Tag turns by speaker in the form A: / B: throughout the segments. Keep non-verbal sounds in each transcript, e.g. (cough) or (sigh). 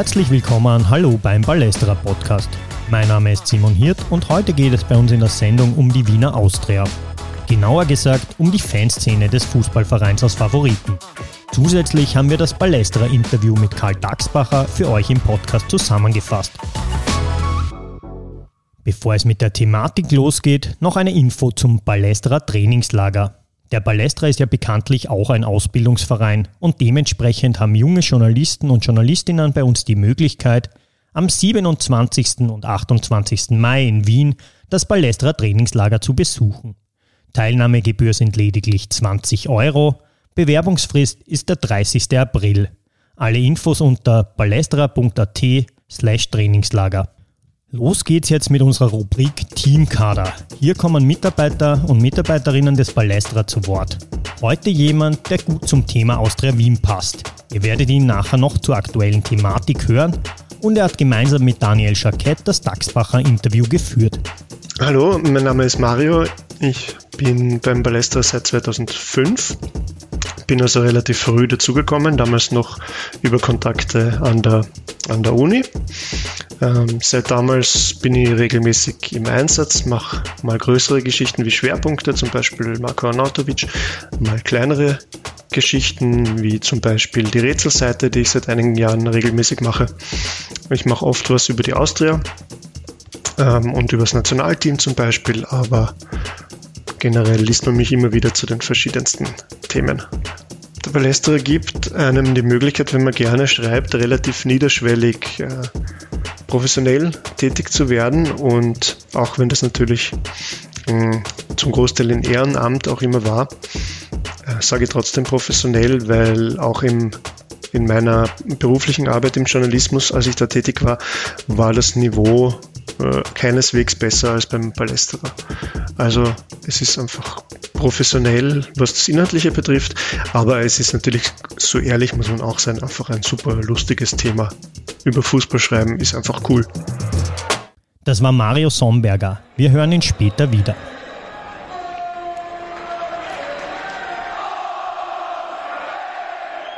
A: Herzlich willkommen, hallo beim Ballesterer Podcast. Mein Name ist Simon Hirt und heute geht es bei uns in der Sendung um die Wiener Austria. Genauer gesagt um die Fanszene des Fußballvereins aus Favoriten. Zusätzlich haben wir das Ballesterer Interview mit Karl Daxbacher für euch im Podcast zusammengefasst. Bevor es mit der Thematik losgeht, noch eine Info zum Ballesterer Trainingslager. Der Ballestra ist ja bekanntlich auch ein Ausbildungsverein und dementsprechend haben junge Journalisten und Journalistinnen bei uns die Möglichkeit, am 27. und 28. Mai in Wien das Ballestra Trainingslager zu besuchen. Teilnahmegebühr sind lediglich 20 Euro, Bewerbungsfrist ist der 30. April. Alle Infos unter ballestra.at slash Trainingslager. Los geht's jetzt mit unserer Rubrik Teamkader. Hier kommen Mitarbeiter und Mitarbeiterinnen des Ballestra zu Wort. Heute jemand, der gut zum Thema Austria Wien passt. Ihr werdet ihn nachher noch zur aktuellen Thematik hören und er hat gemeinsam mit Daniel Schakett das Dachsbacher Interview geführt.
B: Hallo, mein Name ist Mario. Ich bin beim Ballestra seit 2005 bin also relativ früh dazugekommen, damals noch über Kontakte an der, an der Uni. Ähm, seit damals bin ich regelmäßig im Einsatz, mache mal größere Geschichten wie Schwerpunkte, zum Beispiel Marko Arnautovic, mal kleinere Geschichten wie zum Beispiel die Rätselseite, die ich seit einigen Jahren regelmäßig mache. Ich mache oft was über die Austria ähm, und über das Nationalteam zum Beispiel, aber generell liest man mich immer wieder zu den verschiedensten Themen. Der Palästra gibt einem die Möglichkeit, wenn man gerne schreibt, relativ niederschwellig äh, professionell tätig zu werden und auch wenn das natürlich äh, zum Großteil in Ehrenamt auch immer war, äh, sage ich trotzdem professionell, weil auch im in meiner beruflichen Arbeit im Journalismus, als ich da tätig war, war das Niveau äh, keineswegs besser als beim Palästerer. Also es ist einfach professionell, was das Inhaltliche betrifft, aber es ist natürlich, so ehrlich muss man auch sein, einfach ein super lustiges Thema. Über Fußball schreiben ist einfach cool.
A: Das war Mario Somberger. Wir hören ihn später wieder.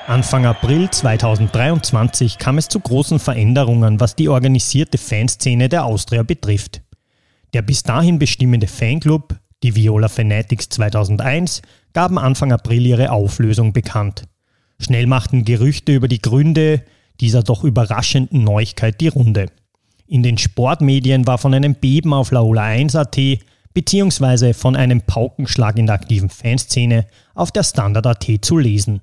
A: Anfang April 2023 kam es zu großen Veränderungen, was die organisierte Fanszene der Austria betrifft. Der bis dahin bestimmende Fanclub, die Viola Fanatics 2001, gaben Anfang April ihre Auflösung bekannt. Schnell machten Gerüchte über die Gründe dieser doch überraschenden Neuigkeit die Runde. In den Sportmedien war von einem Beben auf Laola 1.at bzw. von einem Paukenschlag in der aktiven Fanszene auf der Standard.at zu lesen.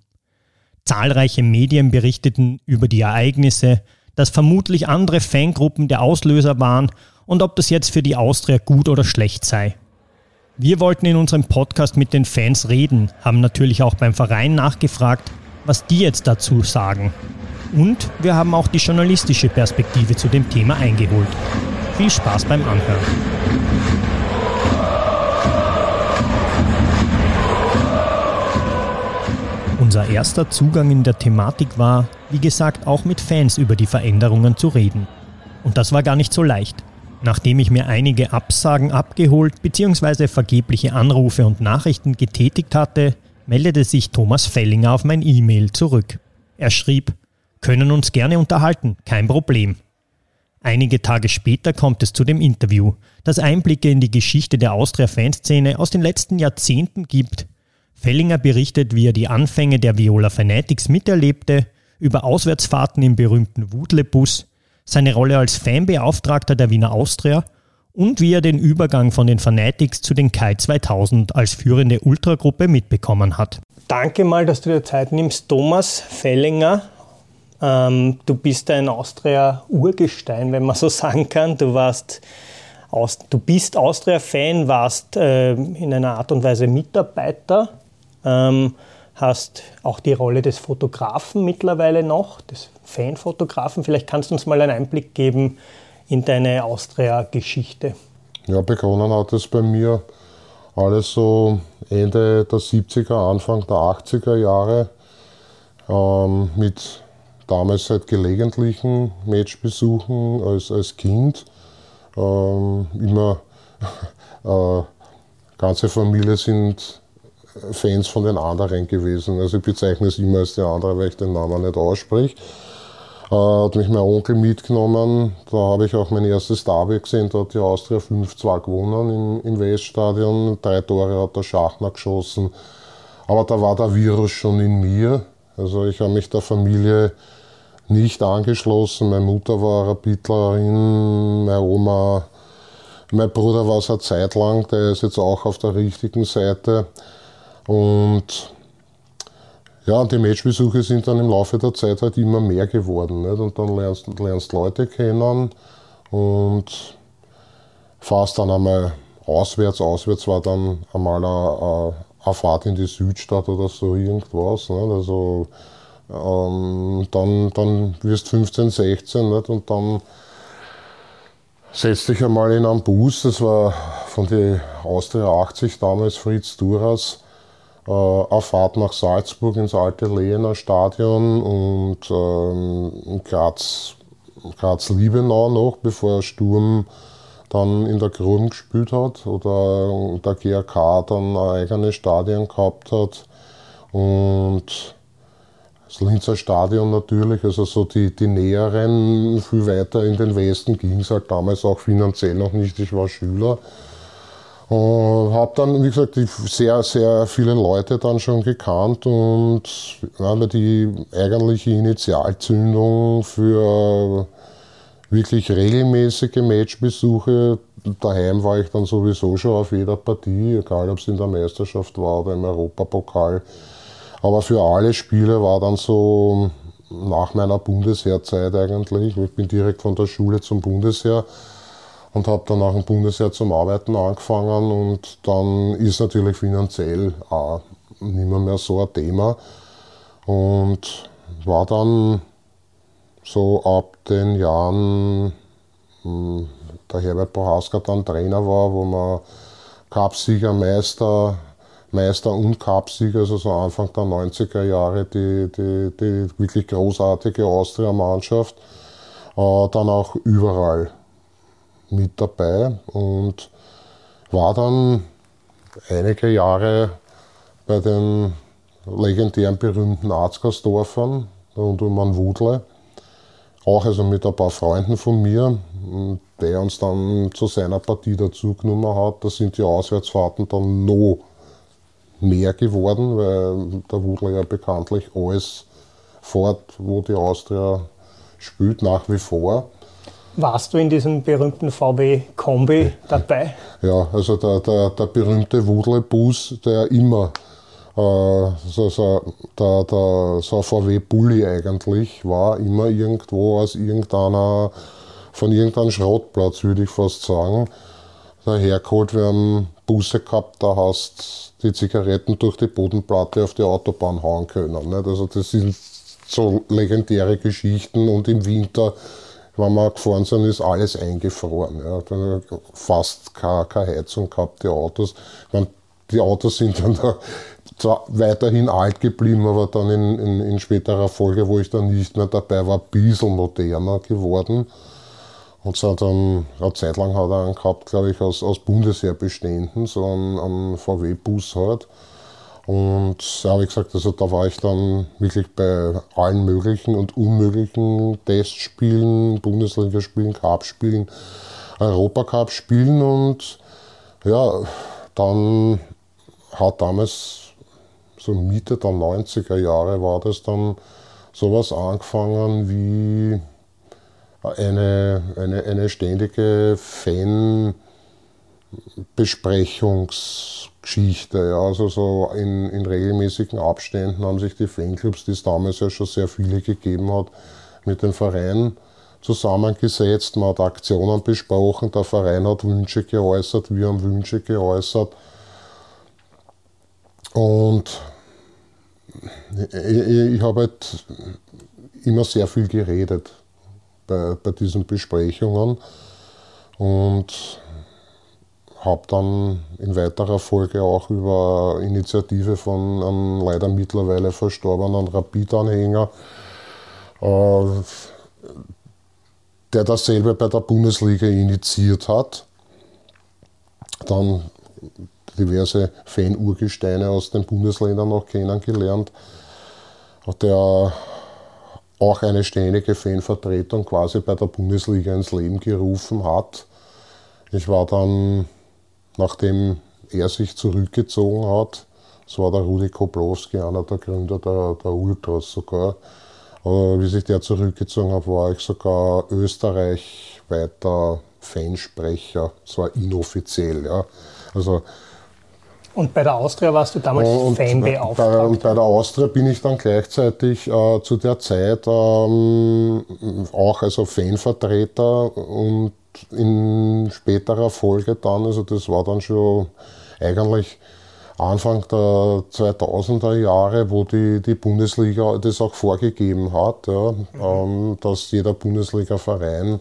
A: Zahlreiche Medien berichteten über die Ereignisse, dass vermutlich andere Fangruppen der Auslöser waren und ob das jetzt für die Austria gut oder schlecht sei. Wir wollten in unserem Podcast mit den Fans reden, haben natürlich auch beim Verein nachgefragt, was die jetzt dazu sagen. Und wir haben auch die journalistische Perspektive zu dem Thema eingeholt. Viel Spaß beim Anhören. Unser erster Zugang in der Thematik war, wie gesagt, auch mit Fans über die Veränderungen zu reden. Und das war gar nicht so leicht. Nachdem ich mir einige Absagen abgeholt bzw. vergebliche Anrufe und Nachrichten getätigt hatte, meldete sich Thomas Fellinger auf mein E-Mail zurück. Er schrieb, können uns gerne unterhalten, kein Problem. Einige Tage später kommt es zu dem Interview, das Einblicke in die Geschichte der Austria-Fanszene aus den letzten Jahrzehnten gibt Fellinger berichtet, wie er die Anfänge der Viola Fanatics miterlebte, über Auswärtsfahrten im berühmten Wudle-Bus, seine Rolle als Fanbeauftragter der Wiener Austria und wie er den Übergang von den Fanatics zu den Kai 2000 als führende Ultragruppe mitbekommen hat. Danke mal, dass du dir Zeit nimmst, Thomas Fellinger. Ähm, du bist ein Austria-Urgestein, wenn man so (laughs) sagen kann. Du warst du bist Austria-Fan, warst äh, in einer Art und Weise Mitarbeiter ähm, hast auch die Rolle des Fotografen mittlerweile noch, des Fanfotografen. Vielleicht kannst du uns mal einen Einblick geben in deine Austria-Geschichte.
C: Ja, begonnen hat es bei mir alles so Ende der 70er, Anfang der 80er Jahre ähm, mit damals halt gelegentlichen Matchbesuchen als, als Kind. Ähm, immer, (laughs) äh, ganze Familie sind Fans von den anderen gewesen. Also ich bezeichne es immer als die andere, weil ich den Namen nicht ausspreche. Äh, hat mich mein Onkel mitgenommen. Da habe ich auch mein erstes Derby gesehen. Da hat die Austria 5-2 gewonnen im, im Weststadion. Drei Tore hat der Schachner geschossen. Aber da war der Virus schon in mir. Also ich habe mich der Familie nicht angeschlossen. Meine Mutter war Rapidlerin, meine Oma, mein Bruder war es eine Zeit lang, der ist jetzt auch auf der richtigen Seite. Und ja, die Matchbesuche sind dann im Laufe der Zeit halt immer mehr geworden. Nicht? Und dann lernst du Leute kennen und fährst dann einmal auswärts. Auswärts war dann einmal eine, eine Fahrt in die Südstadt oder so irgendwas. Nicht? Also ähm, dann, dann wirst du 15, 16 nicht? und dann setzt dich einmal in einen Bus. Das war von der Austria 80 damals Fritz Duras auf Fahrt nach Salzburg ins alte Lehener Stadion und ähm, Graz, Graz Liebenau noch, bevor Sturm dann in der Grün gespielt hat oder der GRK dann ein eigenes Stadion gehabt hat. Und das Linzer Stadion natürlich, also so die, die näheren, viel weiter in den Westen ging es halt damals auch finanziell noch nicht. Ich war Schüler. Und habe dann, wie gesagt, sehr, sehr viele Leute dann schon gekannt und ja, die eigentliche Initialzündung für wirklich regelmäßige Matchbesuche. Daheim war ich dann sowieso schon auf jeder Partie, egal ob es in der Meisterschaft war oder im Europapokal. Aber für alle Spiele war dann so nach meiner Bundesheerzeit eigentlich, ich bin direkt von der Schule zum Bundesheer und habe dann nach dem Bundesheer zum Arbeiten angefangen und dann ist natürlich finanziell auch nicht mehr, mehr so ein Thema und war dann so ab den Jahren, hm, der Herbert Bohaska dann Trainer war, wo man Cupsieger, Meister, Meister und Cupsieger, also so Anfang der 90er Jahre, die, die, die wirklich großartige Austria-Mannschaft, äh, dann auch überall mit dabei und war dann einige Jahre bei den legendären berühmten Arzgersdorfern rund um an Wudle. Auch also mit ein paar Freunden von mir, der uns dann zu seiner Partie dazugenommen hat. Da sind die Auswärtsfahrten dann noch mehr geworden, weil der Wudle ja bekanntlich alles fort, wo die Austria spielt, nach wie vor.
A: Warst du in diesem berühmten VW-Kombi dabei?
C: Ja, also der, der, der berühmte Wudle-Bus, der immer äh, so, so, der, der, so ein VW-Bulli eigentlich war, immer irgendwo aus irgendeiner, von irgendeinem Schrottplatz, würde ich fast sagen, dahergeholt. Wir haben Busse gehabt, da hast die Zigaretten durch die Bodenplatte auf die Autobahn hauen können. Nicht? Also das sind so legendäre Geschichten und im Winter wenn wir gefahren sind, ist alles eingefroren. Ja. Fast keine, keine Heizung gehabt, die Autos. Meine, die Autos sind dann da zwar weiterhin alt geblieben, aber dann in, in, in, späterer Folge, wo ich dann nicht mehr dabei war, ein bisschen moderner geworden. Und so dann, eine Zeit lang hat er einen gehabt, glaube ich, aus, aus Bundesheer bestehenden, so einen, einen VW-Bus halt. Und ja, wie gesagt, also da war ich dann wirklich bei allen möglichen und unmöglichen Testspielen, Bundesligaspielen, Cup-Spielen, Europacup-Spielen und ja, dann hat damals, so Mitte der 90er Jahre war das dann sowas angefangen wie eine, eine, eine ständige Fan-Besprechungs- Geschichte. Ja. Also so in, in regelmäßigen Abständen haben sich die Fanclubs, die es damals ja schon sehr viele gegeben hat, mit den Vereinen zusammengesetzt. Man hat Aktionen besprochen, der Verein hat Wünsche geäußert, wir haben Wünsche geäußert. Und ich, ich habe halt immer sehr viel geredet bei, bei diesen Besprechungen. Und habe dann in weiterer Folge auch über Initiative von einem leider mittlerweile verstorbenen Rapid-Anhänger, äh, der dasselbe bei der Bundesliga initiiert hat, dann diverse Fan-Urgesteine aus den Bundesländern noch kennengelernt, der auch eine ständige Fanvertretung quasi bei der Bundesliga ins Leben gerufen hat. Ich war dann, nachdem er sich zurückgezogen hat, das war der Rudi Koblowski, einer der Gründer der, der Ultras sogar. Aber wie sich der zurückgezogen hat, war ich sogar österreichweiter Fansprecher, zwar inoffiziell. Ja. Also,
D: und bei der Austria warst du damals und Fanbeauftragter?
C: Und bei der Austria bin ich dann gleichzeitig äh, zu der Zeit ähm, auch also Fanvertreter und in späterer Folge dann, also das war dann schon eigentlich Anfang der 2000er Jahre, wo die, die Bundesliga das auch vorgegeben hat, ja, mhm. ähm, dass jeder Bundesliga-Verein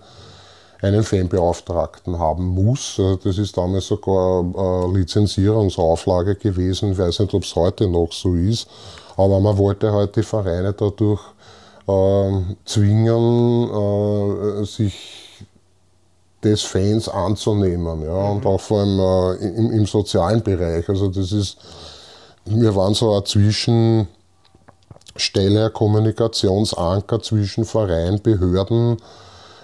C: einen Fanbeauftragten haben muss. Also das ist damals sogar eine Lizenzierungsauflage gewesen. Ich weiß nicht, ob es heute noch so ist. Aber man wollte halt die Vereine dadurch äh, zwingen, äh, sich des Fans anzunehmen. Ja, mhm. und auch vor allem äh, im, im, sozialen Bereich. Also das ist, wir waren so eine Zwischenstelle, Kommunikationsanker zwischen Verein, Behörden,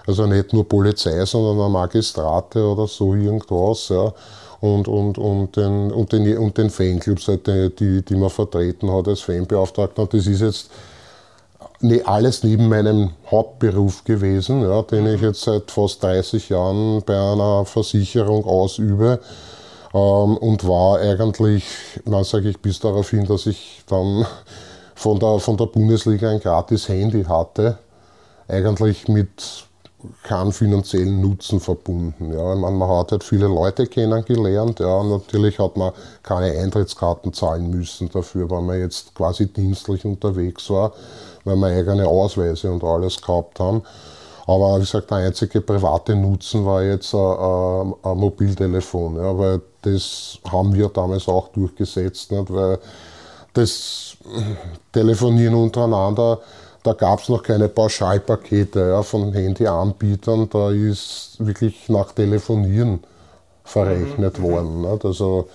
C: also nicht nur Polizei, sondern auch Magistrate oder so irgendwas. Ja. Und, und, und, den, und, den, und den Fanclubs, halt, die, die man vertreten hat als Fanbeauftragter. Und das ist jetzt alles neben meinem Hauptberuf gewesen, ja, den ich jetzt seit fast 30 Jahren bei einer Versicherung ausübe. Ähm, und war eigentlich, dann sage ich bis darauf hin, dass ich dann von der, von der Bundesliga ein gratis Handy hatte. Eigentlich mit keinen finanziellen Nutzen verbunden. Ja. Man, man hat halt viele Leute kennengelernt. Ja. Natürlich hat man keine Eintrittskarten zahlen müssen dafür, weil man jetzt quasi dienstlich unterwegs war weil wir eigene Ausweise und alles gehabt haben. Aber wie gesagt, der einzige private Nutzen war jetzt ein, ein Mobiltelefon, ja, weil das haben wir damals auch durchgesetzt, nicht, weil das Telefonieren untereinander, da gab es noch keine Pauschalpakete ja, von Handyanbietern, da ist wirklich nach Telefonieren verrechnet mhm. worden. Nicht, also,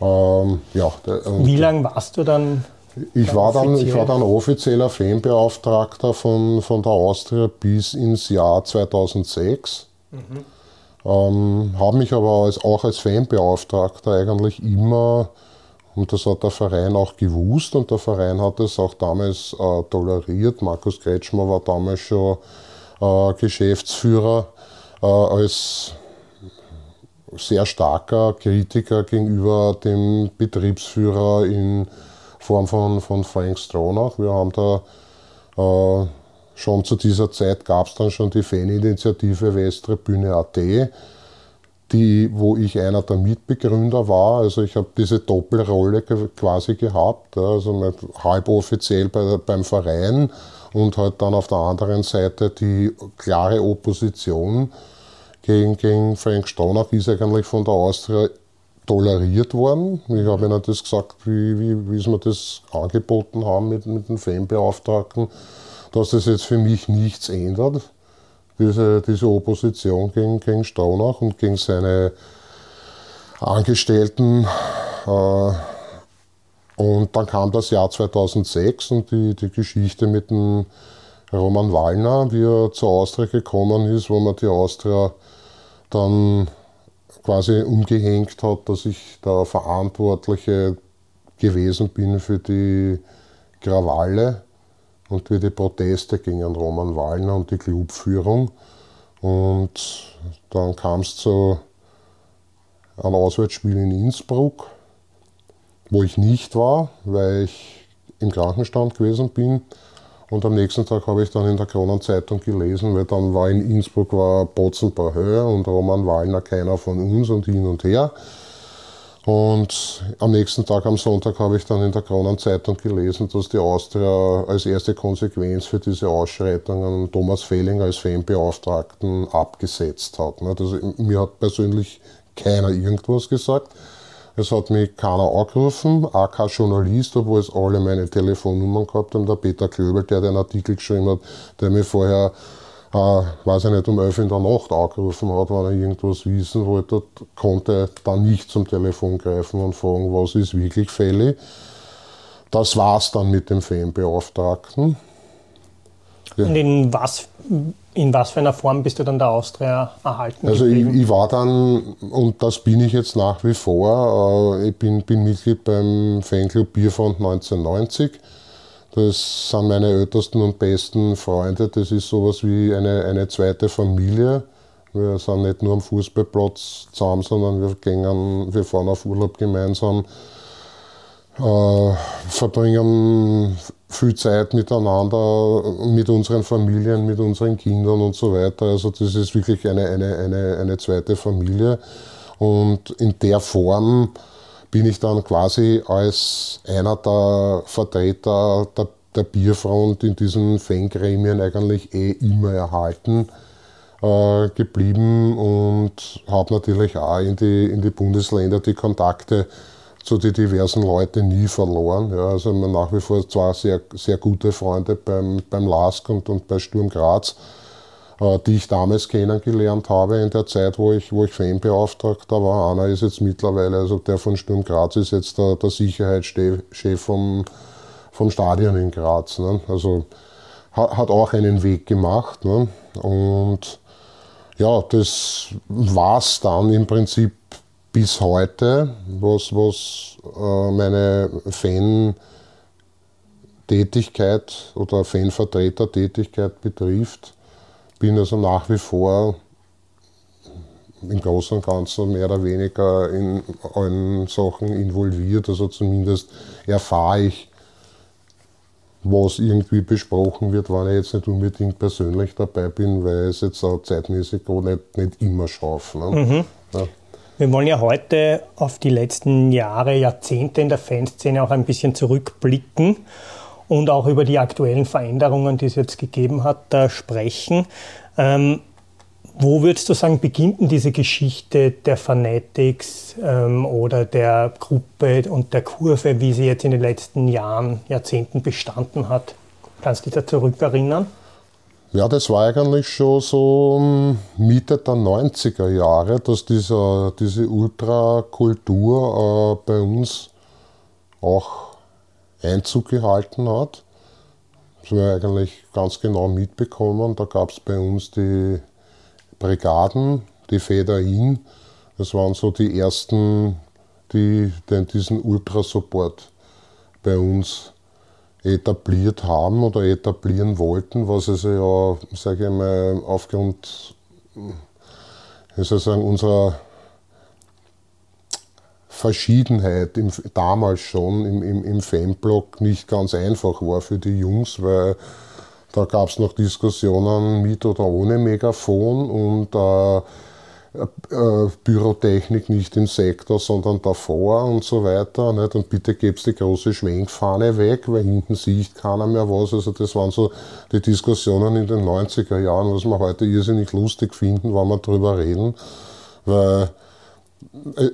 C: ähm, ja,
D: Wie lange warst du dann
C: ich war, dann, ich war dann offizieller Fanbeauftragter von, von der Austria bis ins Jahr 2006. Mhm. Ähm, habe mich aber als, auch als Fanbeauftragter eigentlich immer, und das hat der Verein auch gewusst und der Verein hat es auch damals äh, toleriert. Markus Kretschmer war damals schon äh, Geschäftsführer äh, als sehr starker Kritiker gegenüber dem Betriebsführer in Form von, von Frank Stronach. Wir haben da äh, schon zu dieser Zeit gab es dann schon die Faninitiative Westtribüne.at, die, wo ich einer der Mitbegründer war. Also ich habe diese Doppelrolle quasi gehabt, also halb offiziell bei, beim Verein und halt dann auf der anderen Seite die klare Opposition gegen, gegen Frank Stronach ist eigentlich von der Austria toleriert worden. Ich habe ihnen das gesagt, wie, wie, wie sie mir das angeboten haben mit, mit den Fanbeauftragten, dass das jetzt für mich nichts ändert, diese, diese Opposition gegen, gegen Staunach und gegen seine Angestellten. Äh, und dann kam das Jahr 2006 und die, die Geschichte mit dem Roman Wallner, wie er zur Austria gekommen ist, wo man die Austria dann quasi umgehängt hat, dass ich der Verantwortliche gewesen bin für die Krawalle und für die Proteste gegen Roman Wallner und die Clubführung. Und dann kam es zu einem Auswärtsspiel in Innsbruck, wo ich nicht war, weil ich im Krankenstand gewesen bin. Und am nächsten Tag habe ich dann in der Kronenzeitung gelesen, weil dann war in Innsbruck war Botzenbauer Höhe und Roman Wallner keiner von uns und hin und her. Und am nächsten Tag, am Sonntag, habe ich dann in der Kronenzeitung gelesen, dass die Austria als erste Konsequenz für diese Ausschreitungen Thomas Fehling als Fanbeauftragten abgesetzt hat. Also, mir hat persönlich keiner irgendwas gesagt. Es hat mich keiner angerufen, auch kein Journalist, obwohl es alle meine Telefonnummern gehabt haben. Der Peter Klöbel, der den Artikel geschrieben hat, der mich vorher, äh, weiß ich nicht, um 11 in der Nacht angerufen hat, wenn er irgendwas wissen wollte, konnte dann nicht zum Telefon greifen und fragen, was ist wirklich fällig. Das war's dann mit dem Fanbeauftragten.
D: Und in was, in was für einer Form bist du dann der Austria erhalten?
C: Also ich, ich, war dann, und das bin ich jetzt nach wie vor, äh, ich bin, bin Mitglied beim Fanclub Bierfront 1990. Das sind meine ältesten und besten Freunde. Das ist sowas wie eine, eine zweite Familie. Wir sind nicht nur am Fußballplatz zusammen, sondern wir, gehen, wir fahren auf Urlaub gemeinsam, äh, verbringen viel Zeit miteinander, mit unseren Familien, mit unseren Kindern und so weiter. Also das ist wirklich eine, eine, eine, eine zweite Familie. Und in der Form bin ich dann quasi als einer der Vertreter der, der Bierfront in diesen Fangremien eigentlich eh immer erhalten äh, geblieben und habe natürlich auch in die, in die Bundesländer die Kontakte zu den diversen Leuten nie verloren. Ja, also nach wie vor zwar sehr, sehr gute Freunde beim, beim LASK und, und bei Sturm Graz, die ich damals kennengelernt habe in der Zeit, wo ich, wo ich Fanbeauftragter war. Einer ist jetzt mittlerweile, also der von Sturm Graz ist jetzt der, der Sicherheitschef vom, vom Stadion in Graz. Ne? Also hat, hat auch einen Weg gemacht. Ne? Und ja, das war es dann im Prinzip bis heute, was, was äh, meine Fan-Tätigkeit oder Fanvertreter-Tätigkeit betrifft. Bin also nach wie vor im Großen und Ganzen mehr oder weniger in allen Sachen involviert. Also zumindest erfahre ich, was irgendwie besprochen wird, wenn ich jetzt nicht unbedingt persönlich dabei bin, weil ich es jetzt auch zeitmäßig auch nicht, nicht immer schaffe. Ne? Mhm.
D: Ja. Wir wollen ja heute auf die letzten Jahre, Jahrzehnte in der Fanszene auch ein bisschen zurückblicken und auch über die aktuellen Veränderungen, die es jetzt gegeben hat, sprechen. Ähm, wo würdest du sagen, beginnt denn diese Geschichte der Fanatics ähm, oder der Gruppe und der Kurve, wie sie jetzt in den letzten Jahren, Jahrzehnten bestanden hat? Kannst du dich da zurückerinnern?
C: Ja, das war eigentlich schon so ähm, Mitte der 90er Jahre, dass dieser, diese Ultrakultur äh, bei uns auch Einzug gehalten hat. Das haben wir eigentlich ganz genau mitbekommen. Da gab es bei uns die Brigaden, die Federin. Das waren so die ersten, die den, diesen Ultrasupport bei uns etabliert haben oder etablieren wollten, was also ja, sage ich mal, aufgrund ich sagen, unserer Verschiedenheit im, damals schon im, im, im Fanblock nicht ganz einfach war für die Jungs, weil da gab es noch Diskussionen mit oder ohne Megafon und äh, äh, Bürotechnik nicht im Sektor, sondern davor und so weiter. Nicht? Und bitte gebst die große Schwenkfahne weg, weil hinten sieht keiner mehr was. Also das waren so die Diskussionen in den 90er Jahren, was wir heute irrsinnig lustig finden, wenn wir darüber reden. Weil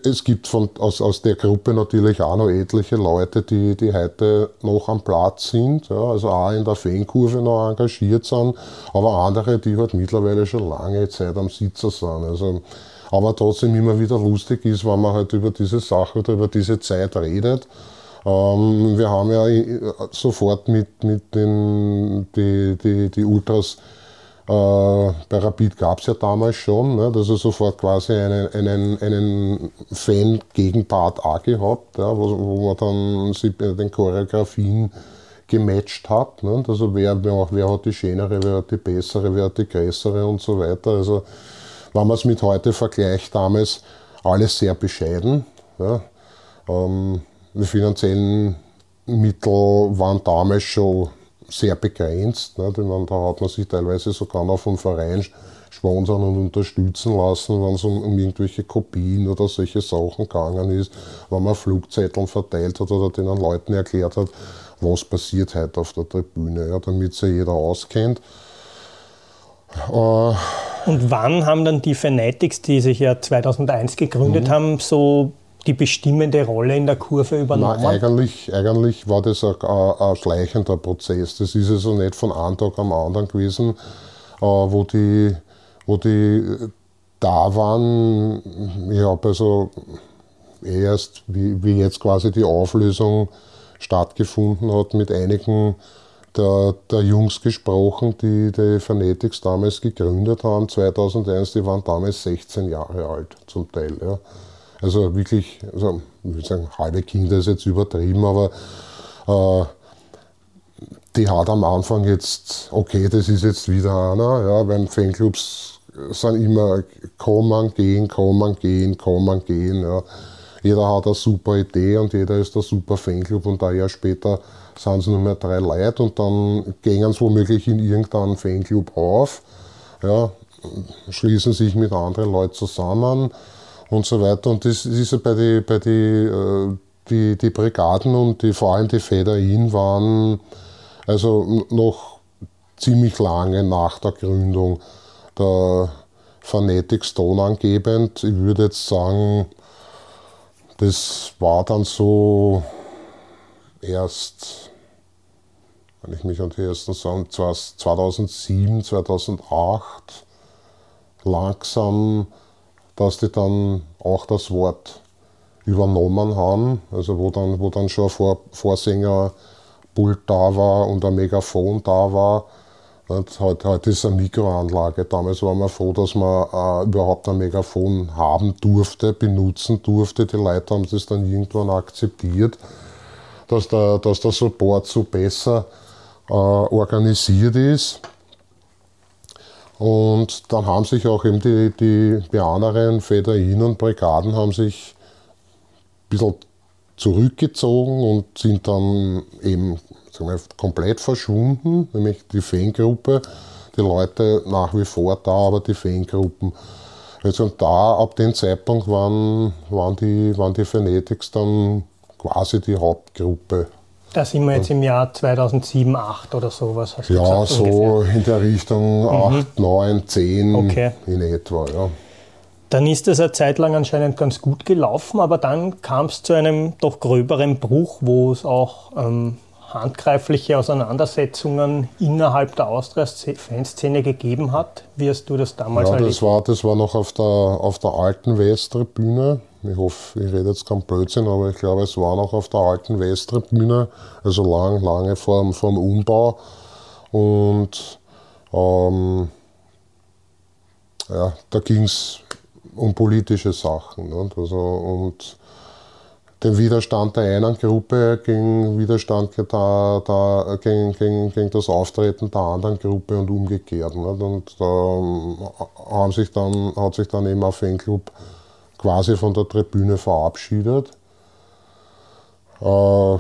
C: es gibt von, aus, aus der Gruppe natürlich auch noch etliche Leute, die, die heute noch am Platz sind, ja, also auch in der Fankurve noch engagiert sind, aber andere, die halt mittlerweile schon lange Zeit am Sitzer sind. Also, aber trotzdem immer wieder lustig ist, wenn man halt über diese Sache oder über diese Zeit redet. Ähm, wir haben ja sofort mit, mit den die, die, die Ultras bei Rapid gab es ja damals schon, ne, dass er sofort quasi einen, einen, einen Fan-Gegenpart auch gehabt, ja, wo, wo man dann sich bei den Choreografien gematcht hat. Ne? Also wer, wer, wer hat die schönere, wer hat die bessere, wer hat die größere und so weiter. Also wenn man es mit heute vergleicht, damals alles sehr bescheiden. Ja? Ähm, die finanziellen Mittel waren damals schon sehr begrenzt. Ne? Meine, da hat man sich teilweise sogar noch vom Verein sponsern und unterstützen lassen, wenn es um, um, irgendwelche Kopien oder solche Sachen gegangen ist, wenn man Flugzetteln verteilt hat oder den Leuten erklärt hat, was passiert heute auf der Tribüne, ja, damit sich jeder auskennt.
D: Äh, und wann haben dann die Fanatics, die sich ja 2001 gegründet mhm. haben, so die bestimmende Rolle in der Kurve übernommen?
C: Nein, eigentlich, eigentlich war das ein, ein, schleichender Prozess. Das ist also nicht von einem Tag am anderen gewesen, äh, wo die, wo die da waren. Ich habe also erst, wie, wie jetzt quasi die Auflösung stattgefunden hat, mit einigen der, der Jungs gesprochen, die die Phonetics damals gegründet haben, 2001, die waren damals 16 Jahre alt zum Teil. Ja. Also wirklich, also, ich würde sagen, halbe Kinder ist jetzt übertrieben, aber äh, die hat am Anfang jetzt, okay, das ist jetzt wieder einer, ja, weil Fanclubs sind immer kommen, gehen, kommen, gehen, kommen, gehen. Ja. Jeder hat eine super Idee und jeder ist ein super Fanclub und ein Jahr später sind es nur mehr drei Leute und dann gehen sie womöglich in irgendeinen Fanclub auf, ja, schließen sich mit anderen Leuten zusammen und so weiter. Und das ist ja bei den bei die, äh, die, die Brigaden und die, vor allem die Federin waren also noch ziemlich lange nach der Gründung der Phonetics tonangebend. Ich würde jetzt sagen, das war dann so erst, wenn ich mich an die ersten sagen, 2007, 2008 langsam, dass die dann auch das Wort übernommen haben, also wo dann, wo dann schon ein Vor Vorsängerpult da war und ein Megafon da war. Heute, heute ist eine Mikroanlage. Damals war man froh, dass man äh, überhaupt ein Megafon haben durfte, benutzen durfte. Die Leute haben das dann irgendwann akzeptiert dass der, dass der Support so besser äh, organisiert ist. Und dann haben sich auch eben die, die Beaneren, Federin und Brigaden haben sich ein bisschen zurückgezogen und sind dann eben wir, komplett verschwunden, nämlich die Fangruppe. Die Leute nach wie vor da, aber die Fangruppen. Also und da, ab dem Zeitpunkt waren, waren, die, waren die Phonetics dann quasi die Hauptgruppe.
D: Da sind wir jetzt im Jahr 2007, 2008 oder sowas.
C: Hast du ja, gesagt, so ungefähr. in der Richtung mhm. 8, 9, 10 okay. in etwa. Ja.
D: Dann ist das eine Zeit lang anscheinend ganz gut gelaufen, aber dann kam es zu einem doch gröberen Bruch, wo es auch ähm, handgreifliche Auseinandersetzungen innerhalb der Austria-Fanszene gegeben hat. Wie hast du das damals
C: ja, erlebt? Das war, das war noch auf der, auf der alten Westtribüne. Ich hoffe, ich rede jetzt kein Blödsinn, aber ich glaube, es war noch auf der alten Westtribüne, also lang, lange vor, vor dem Umbau. Und ähm, ja, da ging es um politische Sachen. Nicht? Also, und den Widerstand der einen Gruppe gegen Widerstand da, da, gegen, gegen, gegen das Auftreten der anderen Gruppe und umgekehrt. Nicht? Und da ähm, haben sich dann, hat sich dann eben ein Fanclub quasi von der Tribüne verabschiedet.
D: Äh,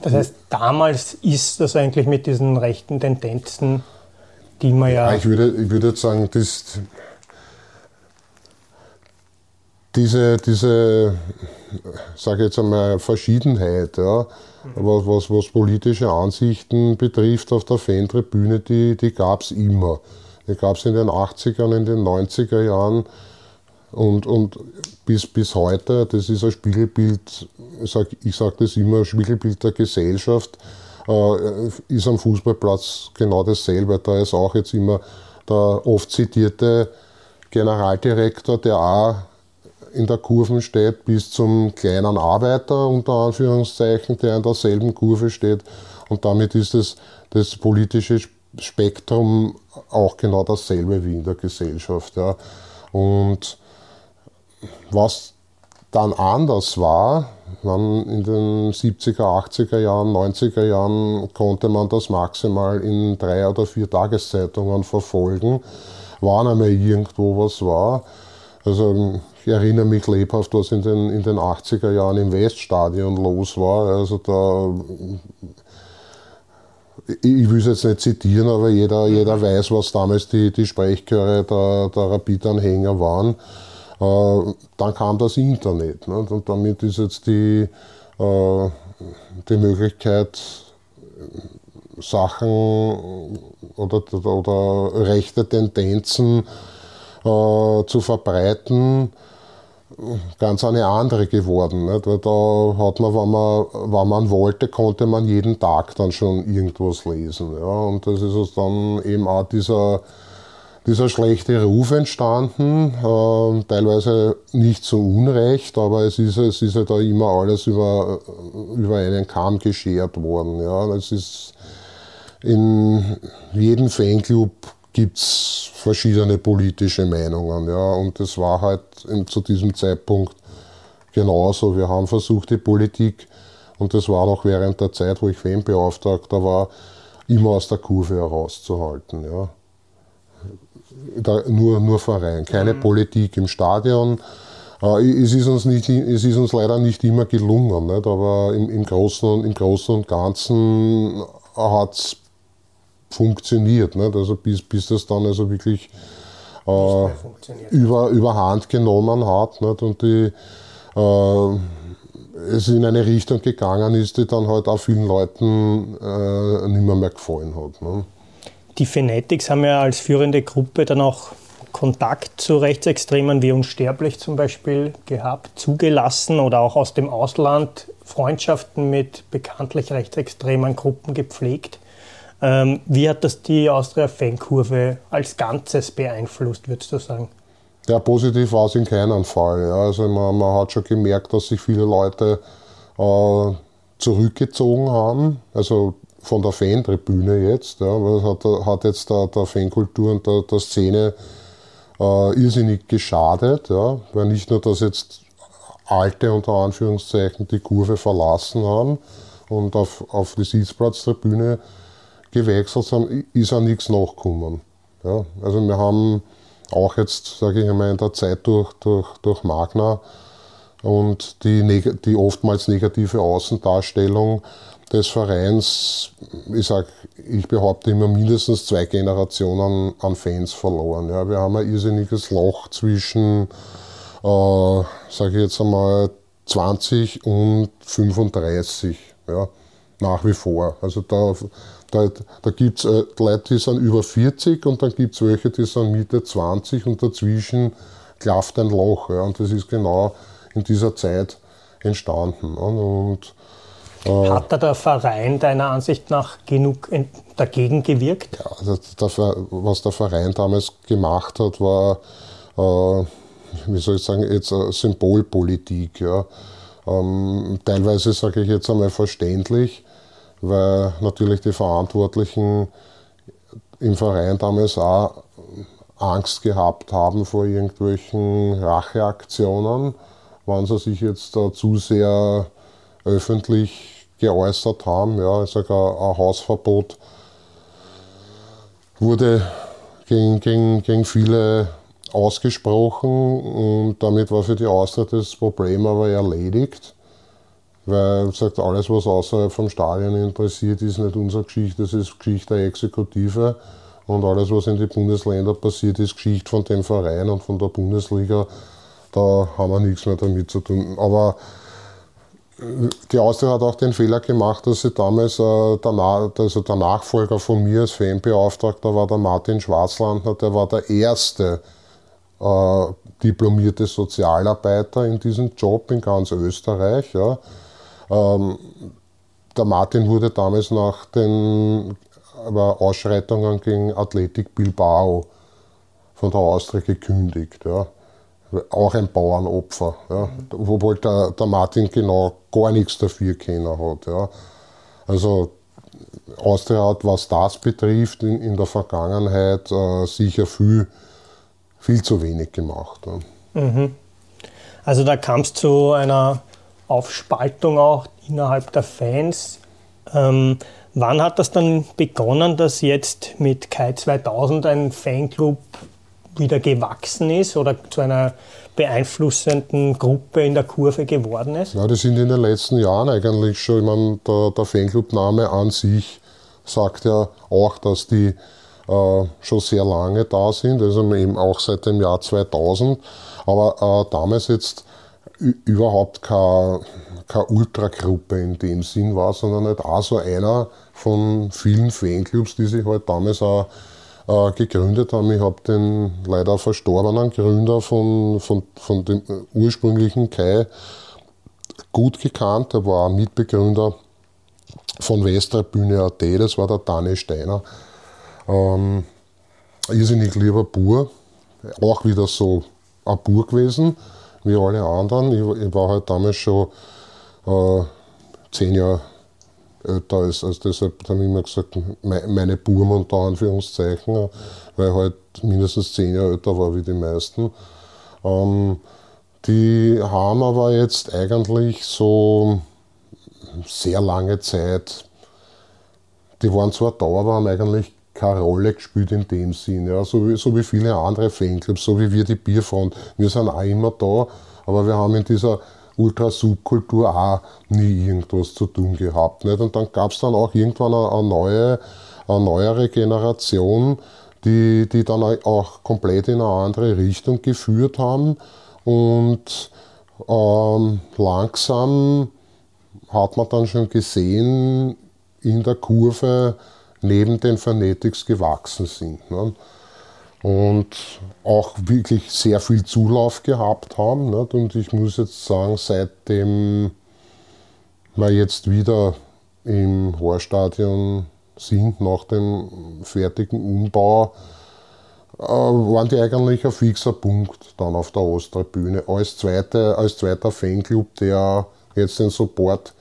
D: das heißt, damals ist das eigentlich mit diesen rechten Tendenzen, die man ja.
C: ja ich, würde, ich würde jetzt sagen, das, diese, diese sage jetzt einmal, Verschiedenheit, ja, was, was, was politische Ansichten betrifft auf der Fantribüne, die, die gab es immer. Die gab es in den 80er, in den 90er Jahren und, und bis, bis heute. Das ist ein Spiegelbild, ich sage sag das immer, ein Spiegelbild der Gesellschaft. Äh, ist am Fußballplatz genau dasselbe. Da ist auch jetzt immer der oft zitierte Generaldirektor, der auch in der Kurve steht, bis zum kleinen Arbeiter, unter Anführungszeichen, der in derselben Kurve steht. Und damit ist es, das politische Spektrum auch genau dasselbe wie in der Gesellschaft. Ja. Und was dann anders war, dann in den 70er, 80er Jahren, 90er Jahren konnte man das maximal in drei oder vier Tageszeitungen verfolgen, wann einmal irgendwo was war. Also ich erinnere mich lebhaft, was in den, in den 80er Jahren im Weststadion los war. Also da, ich will es jetzt nicht zitieren, aber jeder, jeder weiß, was damals die, die Sprechchöre der, der Rapid-Anhänger waren. Äh, dann kam das Internet. Ne? Und damit ist jetzt die, äh, die Möglichkeit, Sachen oder, oder rechte Tendenzen äh, zu verbreiten, ganz eine andere geworden. Nicht? Weil da hat man, wenn man, wenn man wollte, konnte man jeden Tag dann schon irgendwas lesen. Ja? Und das ist dann eben auch dieser, dieser schlechte Ruf entstanden, äh, teilweise nicht so unrecht, aber es ist, es ist ja da immer alles über, über einen Kamm geschert worden. Ja? Es ist, in jedem Fanclub gibt es verschiedene politische Meinungen. Ja, und das war halt zu diesem Zeitpunkt genauso. Wir haben versucht, die Politik, und das war noch während der Zeit, wo ich Fanbeauftragter war, immer aus der Kurve herauszuhalten. Ja. Nur, nur Verein, keine mhm. Politik im Stadion. Äh, es, ist uns nicht, es ist uns leider nicht immer gelungen, nicht? aber im, im, Großen, im Großen und Ganzen hat es funktioniert. Nicht? Also bis, bis das dann also wirklich äh, über, überhand genommen hat nicht? und die, äh, es in eine Richtung gegangen ist, die dann halt auch vielen Leuten äh, nicht mehr, mehr gefallen hat. Ne?
D: Die Fanatics haben ja als führende Gruppe dann auch Kontakt zu Rechtsextremen wie Unsterblich zum Beispiel gehabt, zugelassen oder auch aus dem Ausland Freundschaften mit bekanntlich rechtsextremen Gruppen gepflegt. Ähm, wie hat das die Austria-Fankurve als Ganzes beeinflusst, würdest du sagen?
C: Ja, positiv war es in keinem Fall. Ja. Also man, man, hat schon gemerkt, dass sich viele Leute äh, zurückgezogen haben. Also von der Fantribüne jetzt. Ja. Das hat, hat jetzt der, der Fankultur und der, der Szene äh, irrsinnig geschadet. Ja. Weil nicht nur, dass jetzt Alte unter Anführungszeichen die Kurve verlassen haben und auf, auf die Sitzplatztribüne gewechselt haben, ist auch nichts nachgekommen. Ja, also wir haben auch jetzt, sage ich einmal, in der Zeit durch, durch, durch Magna und die, die oftmals negative Außendarstellung des Vereins, ich sag, ich behaupte immer mindestens zwei Generationen an Fans verloren. Ja, wir haben ein irrsinniges Loch zwischen, äh, sage ich jetzt einmal, 20 und 35. Ja, nach wie vor. Also da, da, da gibt es äh, Leute, die sind über 40 und dann gibt es welche, die sind Mitte 20 und dazwischen klafft ein Loch. Ja, und das ist genau in dieser Zeit entstanden. Und,
D: äh, Hat da der Verein deiner Ansicht nach genug dagegen gewirkt?
C: Ja, also der, was der Verein damals gemacht hat, war, äh, wie soll ich sagen, jetzt Symbolpolitik. Ja. Ähm, teilweise sage ich jetzt einmal verständlich, weil natürlich die Verantwortlichen im Verein damals auch Angst gehabt haben vor irgendwelchen Racheaktionen, wenn sie sich jetzt da zu sehr öffentlich geäußert haben. Ja, sage, ein Hausverbot wurde gegen, gegen, gegen viele ausgesprochen und damit war für die Austria das Problem aber erledigt. Weil sagt, alles, was außerhalb vom Stadion interessiert, ist nicht unsere Geschichte, das ist Geschichte der Exekutive. Und alles, was in den Bundesländern passiert, ist Geschichte von dem Verein und von der Bundesliga. Da haben wir nichts mehr damit zu tun. Aber die Austria hat auch den Fehler gemacht, dass sie damals äh, der, also der Nachfolger von mir als Fanbeauftragter war der Martin Schwarzlandner, der war der erste äh, diplomierte Sozialarbeiter in diesem Job in ganz Österreich. Ja. Ähm, der Martin wurde damals nach den Ausschreitungen gegen Athletik Bilbao von der Austria gekündigt. Ja. Auch ein Bauernopfer, ja. obwohl der, der Martin genau gar nichts dafür kennen hat. Ja. Also Austria hat, was das betrifft, in, in der Vergangenheit äh, sicher viel, viel zu wenig gemacht. Ja.
D: Mhm. Also da kam es zu einer Aufspaltung auch innerhalb der Fans. Ähm, wann hat das dann begonnen, dass jetzt mit Kai 2000 ein Fanclub wieder gewachsen ist oder zu einer beeinflussenden Gruppe in der Kurve geworden ist?
C: Ja, das sind in den letzten Jahren eigentlich schon, ich meine, der, der Fanclub-Name an sich sagt ja auch, dass die äh, schon sehr lange da sind, also eben auch seit dem Jahr 2000. Aber äh, damals jetzt überhaupt keine, keine Ultragruppe in dem Sinn war, sondern halt auch so einer von vielen Fanclubs, die sich halt damals auch äh, gegründet haben. Ich habe den leider verstorbenen Gründer von, von, von dem ursprünglichen Kai gut gekannt. Er war Mitbegründer von Westtribüne.at, das war der Dani Steiner. Ähm, irrsinnig lieber Bur, auch wieder so ein Bur gewesen wie alle anderen. Ich, ich war halt damals schon äh, zehn Jahre älter ist. Also deshalb habe ich immer gesagt, meine Burm unter Anführungszeichen, weil halt mindestens zehn Jahre älter war wie die meisten. Ähm, die haben aber jetzt eigentlich so sehr lange Zeit, die waren zwar da, aber haben eigentlich keine Rolle gespielt in dem Sinn. Ja. So, wie, so wie viele andere Fanclubs, so wie wir die Bierfront. Wir sind auch immer da, aber wir haben in dieser Ultra-Subkultur auch nie irgendwas zu tun gehabt. Nicht? Und dann gab es dann auch irgendwann eine, eine, neue, eine neuere Generation, die, die dann auch komplett in eine andere Richtung geführt haben. Und ähm, langsam hat man dann schon gesehen in der Kurve neben den Phonetics gewachsen sind. Ne? Und auch wirklich sehr viel Zulauf gehabt haben. Nicht? Und ich muss jetzt sagen, seitdem wir jetzt wieder im Horstadion sind, nach dem fertigen Umbau, äh, waren die eigentlich ein fixer Punkt dann auf der Osttribüne. Als, zweite, als zweiter Fanclub, der jetzt den Support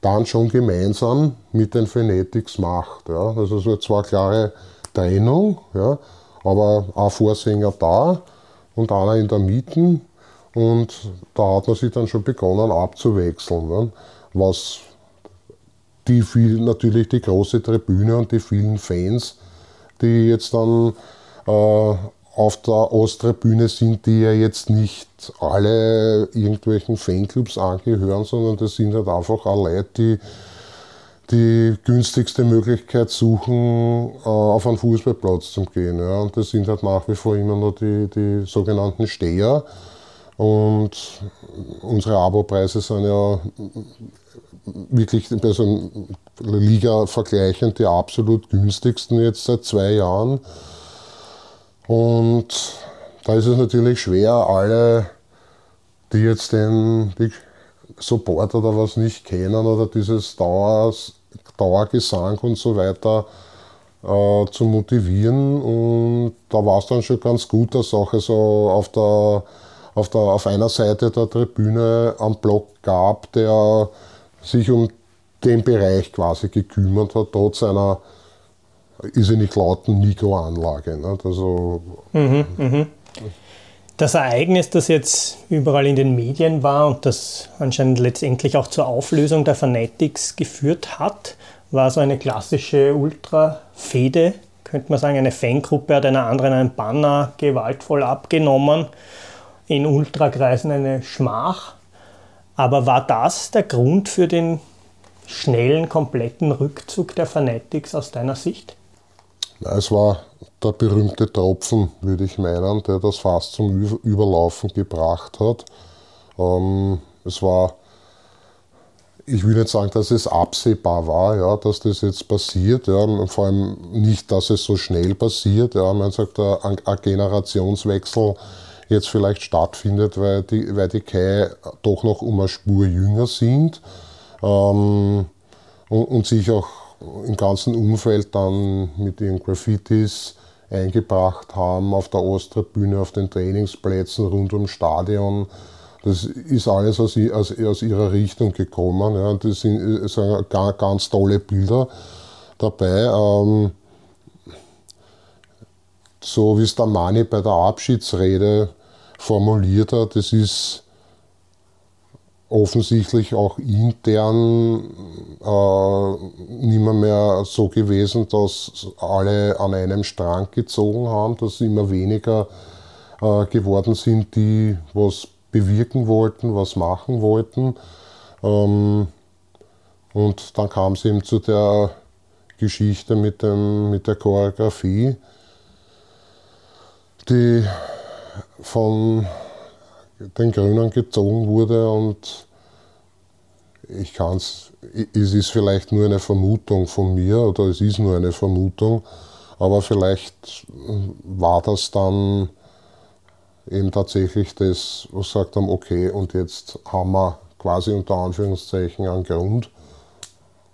C: dann schon gemeinsam mit den Phonetics macht. Ja. Also so zwei klare Trennung, ja. Aber ein Vorsänger da und einer in der Mitte. Und da hat man sich dann schon begonnen abzuwechseln. Ne. Was die viel, natürlich die große Tribüne und die vielen Fans, die jetzt dann äh, auf der Osttribüne sind, die ja jetzt nicht alle irgendwelchen Fanclubs angehören, sondern das sind halt einfach auch Leute, die die günstigste Möglichkeit suchen, äh, auf einen Fußballplatz zu gehen. Ja. Und das sind halt nach wie vor immer nur die, die sogenannten Steher. Und unsere Abopreise sind ja wirklich also Liga vergleichend die absolut günstigsten jetzt seit zwei Jahren. Und da ist es natürlich schwer, alle, die jetzt den die Support oder was nicht kennen oder dieses Dauer, Dauergesang und so weiter äh, zu motivieren. Und da war es dann schon ganz gut, dass auch so auf, der, auf, der, auf einer Seite der Tribüne einen Block gab, der sich um den Bereich quasi gekümmert hat, trotz einer ist ja nicht lauten Mikroanlage. Nicht? Also,
D: mhm, mh. Das Ereignis, das jetzt überall in den Medien war und das anscheinend letztendlich auch zur Auflösung der Fanatics geführt hat, war so eine klassische Ultra-Fehde, könnte man sagen. Eine Fangruppe hat einer anderen einen Banner gewaltvoll abgenommen. In Ultrakreisen eine Schmach. Aber war das der Grund für den schnellen, kompletten Rückzug der Fanatics aus deiner Sicht?
C: Es war der berühmte Tropfen, würde ich meinen, der das fast zum Überlaufen gebracht hat. Ähm, es war, ich will nicht sagen, dass es absehbar war, ja, dass das jetzt passiert. Ja, vor allem nicht, dass es so schnell passiert. Ja, man sagt, ein, ein Generationswechsel jetzt vielleicht stattfindet, weil die, weil die Kai doch noch um eine Spur jünger sind ähm, und, und sich auch im ganzen Umfeld dann mit ihren Graffitis eingebracht haben, auf der Osttribüne, auf den Trainingsplätzen rund ums Stadion. Das ist alles aus, aus, aus ihrer Richtung gekommen. Ja. Das sind, sind ganz, ganz tolle Bilder dabei. Ähm, so wie es der Mani bei der Abschiedsrede formuliert hat, das ist offensichtlich auch intern äh, nicht mehr, mehr so gewesen, dass alle an einem Strang gezogen haben, dass immer weniger äh, geworden sind, die was bewirken wollten, was machen wollten. Ähm, und dann kam es eben zu der Geschichte mit, dem, mit der Choreografie, die von den Grünen gezogen wurde und ich kann es, es ist vielleicht nur eine Vermutung von mir oder es ist nur eine Vermutung, aber vielleicht war das dann eben tatsächlich das, was sagt haben, okay, und jetzt haben wir quasi unter Anführungszeichen einen Grund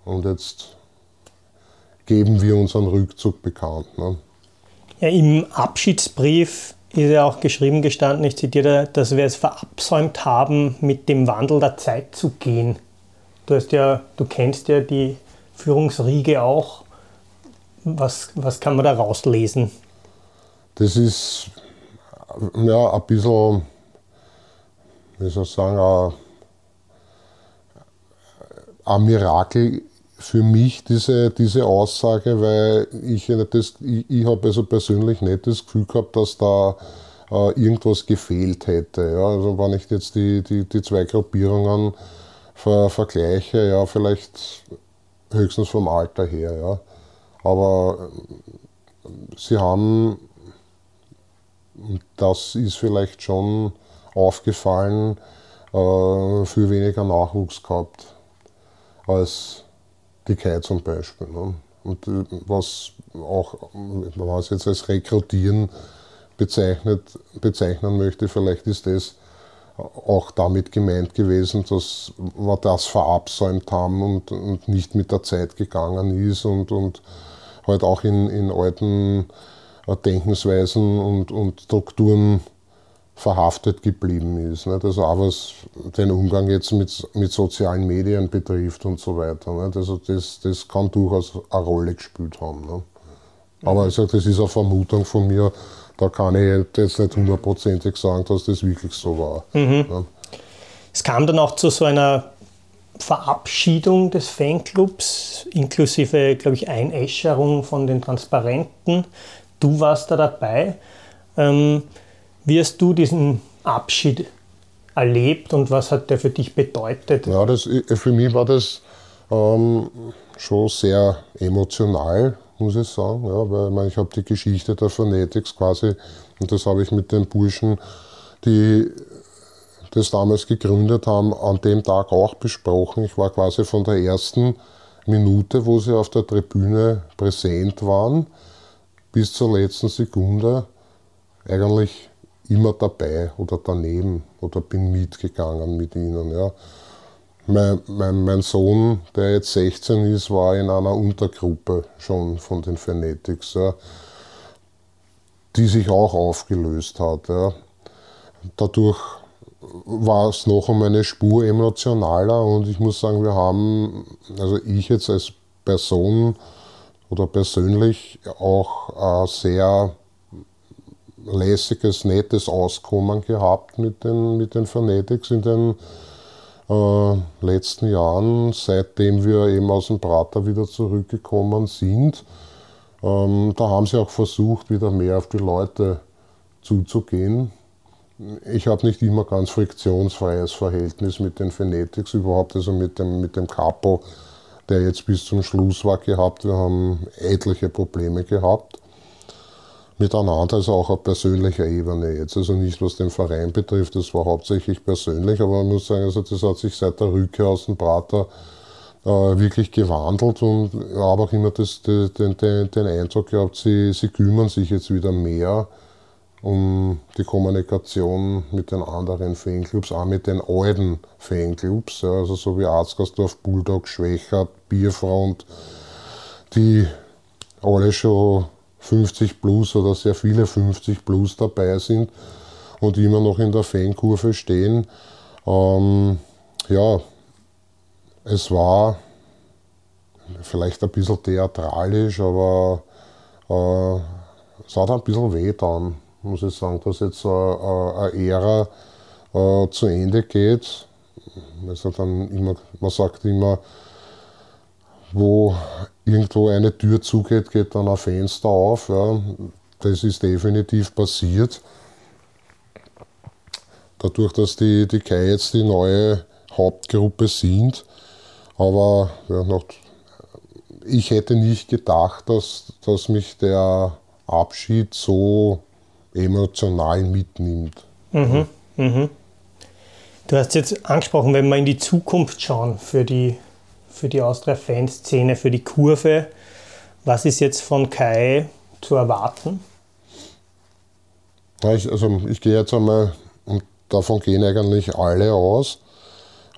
C: und jetzt geben wir unseren Rückzug bekannt. Ne?
D: Ja, Im Abschiedsbrief ist ja auch geschrieben gestanden, ich zitiere, dass wir es verabsäumt haben, mit dem Wandel der Zeit zu gehen. Du, hast ja, du kennst ja die Führungsriege auch. Was, was kann man da rauslesen?
C: Das ist ja ein bisschen, wie soll ich sagen, ein, ein Mirakel für mich, diese, diese Aussage, weil ich, ich, ich habe also persönlich nicht das Gefühl gehabt, dass da äh, irgendwas gefehlt hätte. Ja. Also wenn ich jetzt die, die, die zwei Gruppierungen ver, vergleiche, ja, vielleicht höchstens vom Alter her, ja. Aber äh, sie haben, das ist vielleicht schon aufgefallen, äh, viel weniger Nachwuchs gehabt als die zum Beispiel. Ne? Und äh, was auch, wenn man es jetzt als Rekrutieren bezeichnet, bezeichnen möchte, vielleicht ist das auch damit gemeint gewesen, dass wir das verabsäumt haben und, und nicht mit der Zeit gegangen ist und, und halt auch in, in alten äh, Denkensweisen und, und Strukturen verhaftet geblieben ist. Nicht? Also auch was den Umgang jetzt mit, mit sozialen Medien betrifft und so weiter. Nicht? Also das, das kann durchaus eine Rolle gespielt haben. Nicht? Aber also das ist eine Vermutung von mir, da kann ich jetzt nicht hundertprozentig sagen, dass das wirklich so war. Mhm. Ja.
D: Es kam dann auch zu so einer Verabschiedung des Fanclubs, inklusive, glaube ich, Einäscherung von den Transparenten. Du warst da dabei. Ähm, wie hast du diesen Abschied erlebt und was hat der für dich bedeutet?
C: Ja, das, für mich war das ähm, schon sehr emotional, muss ich sagen. Ja, weil ich, ich habe die Geschichte der Phonetics quasi, und das habe ich mit den Burschen, die das damals gegründet haben, an dem Tag auch besprochen. Ich war quasi von der ersten Minute, wo sie auf der Tribüne präsent waren, bis zur letzten Sekunde eigentlich immer dabei oder daneben oder bin mitgegangen mit ihnen. Ja. Mein, mein, mein, Sohn, der jetzt 16 ist, war in einer Untergruppe schon von den Phonetics, ja, die sich auch aufgelöst hat. Ja. Dadurch war es noch um eine Spur emotionaler und ich muss sagen, wir haben, also ich jetzt als Person oder persönlich auch ein sehr lässiges, nettes Auskommen gehabt mit den, mit den Phonetics in den äh, letzten Jahren, seitdem wir eben aus dem Prater wieder zurückgekommen sind. Ähm, da haben sie auch versucht, wieder mehr auf die Leute zuzugehen. Ich habe nicht immer ganz friktionsfreies Verhältnis mit den Phonetics, überhaupt also mit dem, mit dem Capo, der jetzt bis zum Schluss war, gehabt. Wir haben etliche Probleme gehabt miteinander, also auch auf persönlicher Ebene jetzt. Also nicht was den Verein betrifft, das war hauptsächlich persönlich, aber man muss sagen, also das hat sich seit der Rückkehr aus dem Prater äh, wirklich gewandelt und habe auch immer das, den, den, den Eindruck gehabt, sie, sie kümmern sich jetzt wieder mehr um die Kommunikation mit den anderen Fanclubs, auch mit den alten Fanclubs, ja, also so wie Arzgersdorf, Bulldog, Schwächert, Bierfront, die alle schon 50 plus oder sehr viele 50 plus dabei sind und immer noch in der Fankurve stehen. Ähm, ja, es war vielleicht ein bisschen theatralisch, aber äh, es hat ein bisschen weh dann, muss ich sagen, dass jetzt äh, eine Ära äh, zu Ende geht. Also dann immer, man sagt immer, wo irgendwo eine Tür zugeht, geht dann ein Fenster auf. Ja. Das ist definitiv passiert. Dadurch, dass die, die Kai jetzt die neue Hauptgruppe sind. Aber ja, noch, ich hätte nicht gedacht, dass, dass mich der Abschied so emotional mitnimmt.
D: Mhm, mhm. Du hast jetzt angesprochen, wenn wir in die Zukunft schauen für die für die Austria-Fanszene, für die Kurve. Was ist jetzt von Kai zu erwarten?
C: Ich, also ich gehe jetzt einmal, und davon gehen eigentlich alle aus,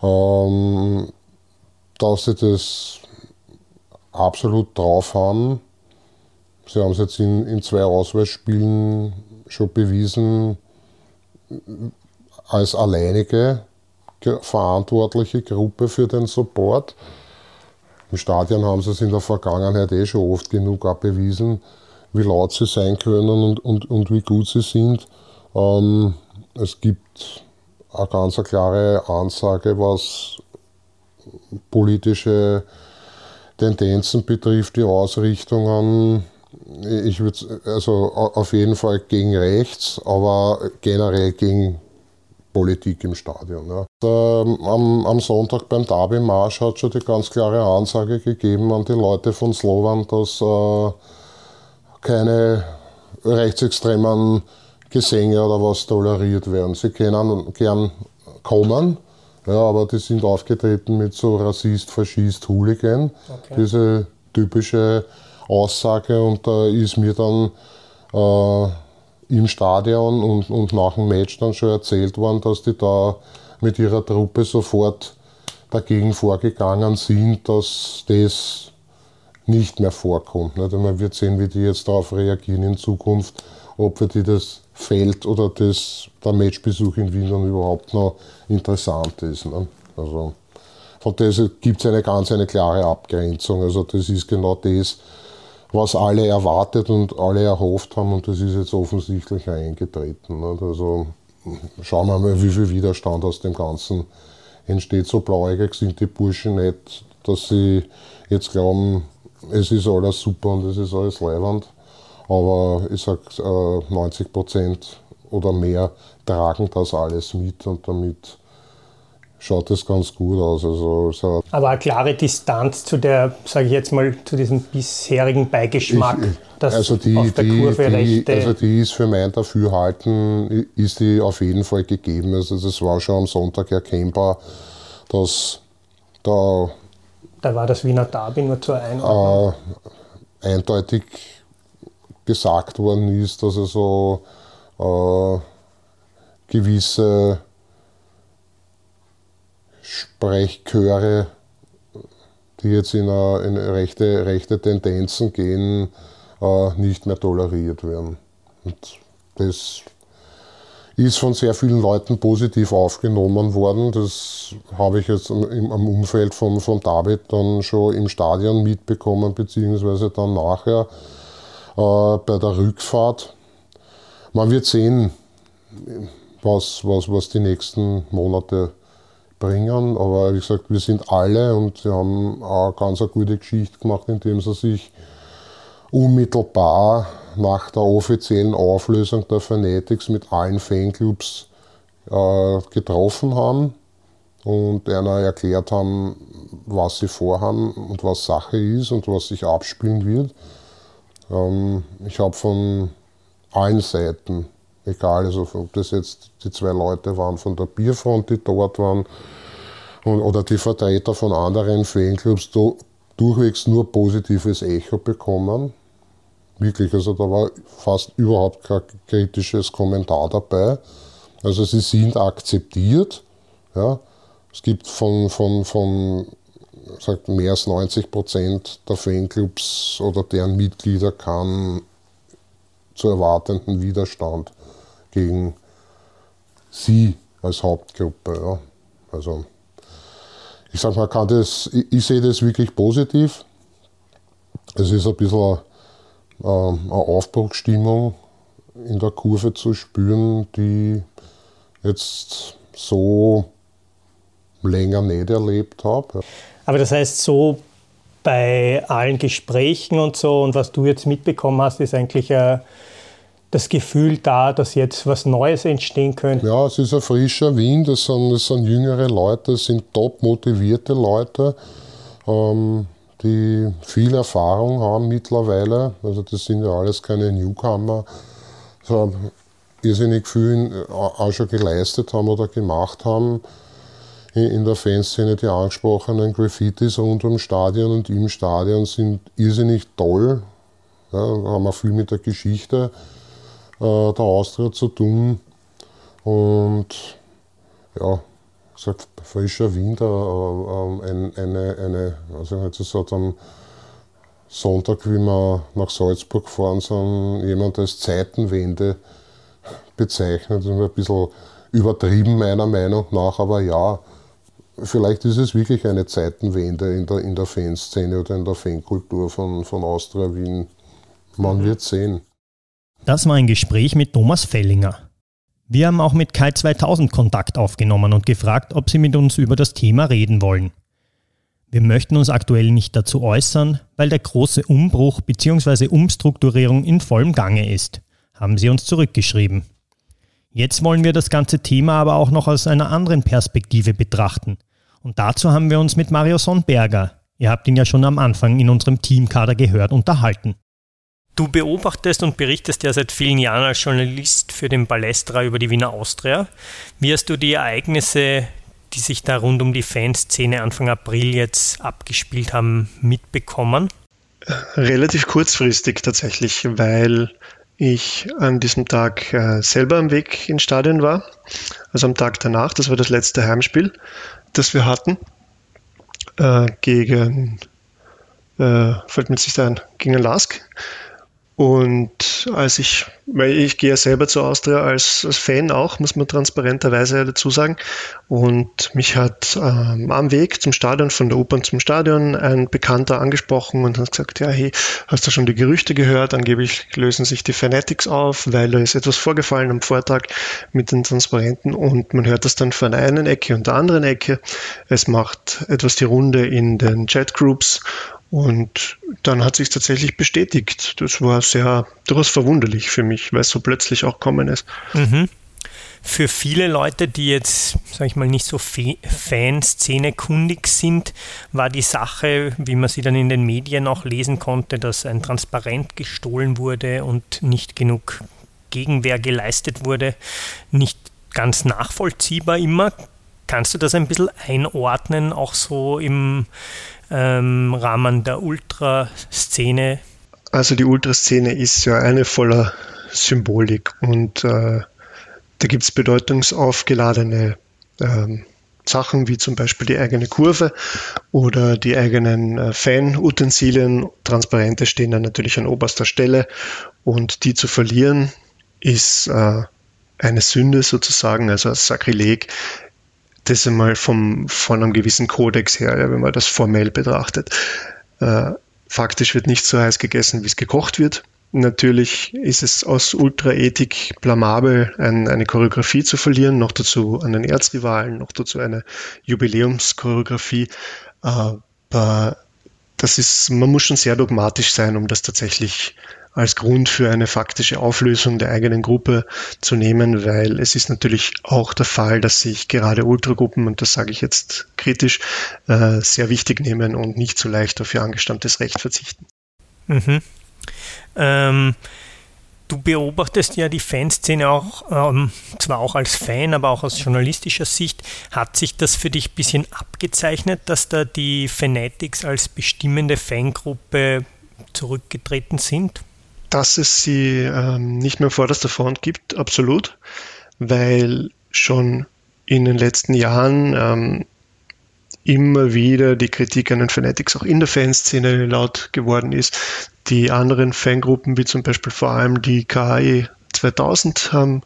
C: ähm, dass sie das absolut drauf haben. Sie haben es jetzt in, in zwei Auswahlspielen schon bewiesen, als alleinige verantwortliche Gruppe für den Support Im Stadion haben sie es in der Vergangenheit eh schon oft genug abbewiesen, wie laut sie sein können und, und, und wie gut sie sind. Ähm, es gibt eine ganz klare Ansage, was politische Tendenzen betrifft, die Ausrichtungen. Ich würde also auf jeden Fall gegen rechts, aber generell gegen Politik im Stadion. Ja. Ähm, am, am, Sonntag beim Derby-Marsch hat schon die ganz klare Ansage gegeben an die Leute von Slovan, dass äh, keine rechtsextremen Gesänge oder was toleriert werden. Sie können gern kommen, ja, aber die sind aufgetreten mit so Rassist, Faschist, Hooligan. Okay. Diese typische Aussage und da ist mir dann äh, im Stadion und, und nach dem Match dann schon erzählt worden, dass die da mit ihrer Truppe sofort dagegen vorgegangen sind, dass das nicht mehr vorkommt. Nicht? man wird sehen, wie die jetzt darauf reagieren in Zukunft, ob für die das Feld oder das, der Matchbesuch in Wien dann überhaupt noch interessant ist. Ne? Also von daher gibt es eine ganz eine klare Abgrenzung. Also das ist genau das, was alle erwartet und alle erhofft haben und das ist jetzt offensichtlich eingetreten. Ne? Also schauen wir mal, wie viel Widerstand aus dem Ganzen entsteht. So blauäugig sind die Burschen nicht, dass sie jetzt glauben, es ist alles super und es ist alles leibend. Aber ich sage, 90 Prozent oder mehr tragen das alles mit und damit schaut es ganz gut aus. Also,
D: so Aber eine klare Distanz zu der, sage ich jetzt mal, zu diesem bisherigen Beigeschmack,
C: ich, dass also die, auf der die, Kurve die, rechte... Also die ist für mein Dafürhalten, ist die auf jeden Fall gegeben. Also das war schon am Sonntag erkennbar, dass da...
D: Da war das Wiener Derby nur zur Einordnung.
C: Äh, eindeutig gesagt worden ist, dass also äh, gewisse Sprechchöre, die jetzt in, in rechte, rechte Tendenzen gehen, äh, nicht mehr toleriert werden. Und das ist von sehr vielen Leuten positiv aufgenommen worden. Das habe ich jetzt im, Umfeld von, von David dann schon im Stadion mitbekommen, beziehungsweise dann nachher äh, bei der Rückfahrt. Man wird sehen, was, was, was die nächsten Monate bringen, aber wie gesagt, wir sind alle und sie haben eine ganz eine gute Geschichte gemacht, indem sie sich unmittelbar nach der offiziellen Auflösung der Fanatics mit allen Fanclubs äh, getroffen haben und einer erklärt haben, was sie vorhaben und was Sache ist und was sich abspielen wird. Ähm, ich habe von allen Seiten, egal also ob das jetzt die zwei Leute waren von der Bierfront, die dort waren, oder die Vertreter von anderen Fanclubs durchwegs nur positives Echo bekommen. Wirklich, also da war fast überhaupt kein kritisches Kommentar dabei. Also sie sind akzeptiert. Ja. Es gibt von, von, von sagt, mehr als 90 Prozent der Fanclubs oder deren Mitglieder kann zu erwartenden Widerstand gegen sie als Hauptgruppe. Ja. Also ich sage mal, kann das, ich, ich, sehe das wirklich positiv. Es ist ein bisschen ähm, eine Aufbruchsstimmung in der Kurve zu spüren, die jetzt so länger nicht erlebt habe.
D: Aber das heißt, so bei allen Gesprächen und so und was du jetzt mitbekommen hast, ist eigentlich äh, das Gefühl da, dass jetzt was Neues entstehen könnte?
C: Ja, es ist ein frischer Wind, es sind, es sind jüngere Leute, es sind top motivierte Leute, ähm, die viel Erfahrung haben mittlerweile. Also das sind ja alles keine Newcomer. So irrsinnig viel äh, auch schon geleistet haben oder gemacht haben in der Fanszene die angesprochenen Graffitis rund ums Stadion und im Stadion sind irrsinnig toll. Ja, haben wir viel mit der Geschichte der Austria zu tun. Und ja, sagt frischer Wind, äh, äh, eine, eine, also jetzt ist halt am Sonntag, wie wir nach Salzburg fahren, sind jemand als Zeitenwende bezeichnet. Das ist ein bisschen übertrieben meiner Meinung nach, aber ja, vielleicht ist es wirklich eine Zeitenwende in der, in der Fanszene oder in der Fankultur von, von Austria Wien. Man mhm. wird sehen.
A: Das war ein Gespräch mit Thomas Fellinger. Wir haben auch mit Kai 2000 Kontakt aufgenommen und gefragt, ob sie mit uns über das Thema reden wollen. Wir möchten uns aktuell nicht dazu äußern, weil der große Umbruch bzw. Umstrukturierung in vollem Gange ist, haben sie uns zurückgeschrieben. Jetzt wollen wir das ganze Thema aber auch noch aus einer anderen Perspektive betrachten. Und dazu haben wir uns mit Mario Sonnberger, ihr habt ihn ja schon am Anfang in unserem Teamkader gehört, unterhalten. Du beobachtest und berichtest ja seit vielen Jahren als Journalist für den Ballestra über die Wiener Austria. Wie hast du die Ereignisse die sich da rund um die Fanszene Anfang April jetzt abgespielt haben, mitbekommen?
B: Relativ kurzfristig tatsächlich, weil ich an diesem Tag äh, selber am Weg ins Stadion war. Also am Tag danach, das war das letzte Heimspiel, das wir hatten, äh, gegen, äh, fällt mir sich ein, gegen Lask. Und als ich, weil ich gehe ja selber zu Austria als, als Fan auch, muss man transparenterweise dazu sagen. Und mich hat ähm, am Weg zum Stadion, von der U-Bahn zum Stadion, ein Bekannter angesprochen und hat gesagt, ja, hey, hast du schon die Gerüchte gehört? Angeblich lösen sich die Fanatics auf, weil da ist etwas vorgefallen am Vortag mit den Transparenten und man hört das dann von der einen Ecke und der anderen Ecke. Es macht etwas die Runde in den Chatgroups und dann hat sich tatsächlich bestätigt. Das war sehr durchaus verwunderlich für mich, weil es so plötzlich auch kommen ist.
A: Mhm. Für viele Leute, die jetzt, sag ich mal, nicht so Fanszene kundig sind, war die Sache, wie man sie dann in den Medien auch lesen konnte, dass ein Transparent gestohlen wurde und nicht genug Gegenwehr geleistet wurde, nicht ganz nachvollziehbar immer. Kannst du das ein bisschen einordnen, auch so im ähm, Rahmen der Ultraszene?
B: Also die Ultraszene ist ja eine voller Symbolik und äh, da gibt es bedeutungsaufgeladene ähm, Sachen wie zum Beispiel die eigene Kurve oder die eigenen äh, Fan-Utensilien. Transparente stehen dann natürlich an oberster Stelle und die zu verlieren ist äh, eine Sünde sozusagen, also ein Sakrileg das einmal vom, von einem gewissen Kodex her, ja, wenn man das formell betrachtet. Äh, faktisch wird nicht so heiß gegessen, wie es gekocht wird. Natürlich ist es aus Ultraethik blamabel, ein, eine Choreografie zu verlieren, noch dazu an den Erzrivalen, noch dazu eine Jubiläumschoreografie. Aber das ist, man muss schon sehr dogmatisch sein, um das tatsächlich als Grund für eine faktische Auflösung der eigenen Gruppe zu nehmen, weil es ist natürlich auch der Fall, dass sich gerade Ultragruppen, und das sage ich jetzt kritisch, äh, sehr wichtig nehmen und nicht so leicht auf ihr angestammtes Recht verzichten.
A: Mhm. Ähm, du beobachtest ja die Fanszene auch, ähm, zwar auch als Fan, aber auch aus journalistischer Sicht. Hat sich das für dich ein bisschen abgezeichnet, dass da die Fanatics als bestimmende Fangruppe zurückgetreten sind?
B: dass es sie ähm, nicht mehr vorderster Front gibt, absolut, weil schon in den letzten Jahren ähm, immer wieder die Kritik an den Fanatics auch in der Fanszene laut geworden ist. Die anderen Fangruppen, wie zum Beispiel vor allem die KI 2000, haben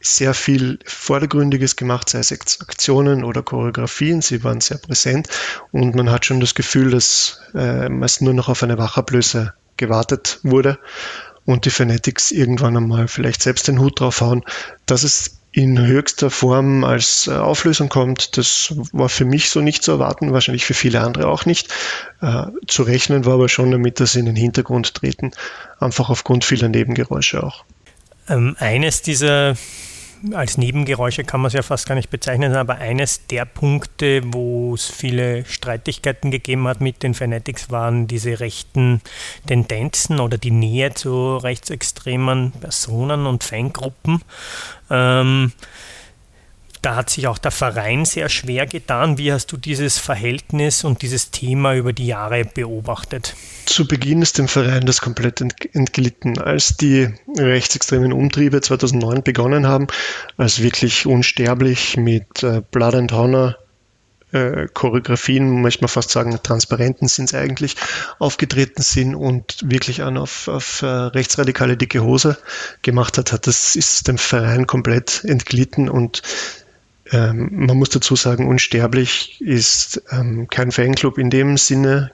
B: sehr viel Vordergründiges gemacht, sei es Aktionen oder Choreografien. Sie waren sehr präsent und man hat schon das Gefühl, dass äh, es nur noch auf eine Wachablöse gewartet wurde und die Fanatics irgendwann einmal vielleicht selbst den Hut draufhauen, dass es in höchster Form als äh, Auflösung kommt, das war für mich so nicht zu erwarten, wahrscheinlich für viele andere auch nicht. Äh, zu rechnen war aber schon damit, dass sie in den Hintergrund treten, einfach aufgrund vieler Nebengeräusche auch.
A: Ähm, eines dieser als Nebengeräusche kann man es ja fast gar nicht bezeichnen, aber eines der Punkte, wo es viele Streitigkeiten gegeben hat mit den Fanatics, waren diese rechten Tendenzen oder die Nähe zu rechtsextremen Personen und Fangruppen. Ähm, da hat sich auch der Verein sehr schwer getan. Wie hast du dieses Verhältnis und dieses Thema über die Jahre beobachtet?
B: Zu Beginn ist dem Verein das komplett entglitten. Als die rechtsextremen Umtriebe 2009 begonnen haben, als wirklich unsterblich mit äh, Blood and Honor äh, Choreografien, möchte man fast sagen, Transparenten sind es eigentlich, aufgetreten sind und wirklich an auf, auf äh, rechtsradikale dicke Hose gemacht hat, hat, das ist dem Verein komplett entglitten und Ähm, man muss dazu sagen, Unsterblich ist ähm, kein Fanclub in dem Sinne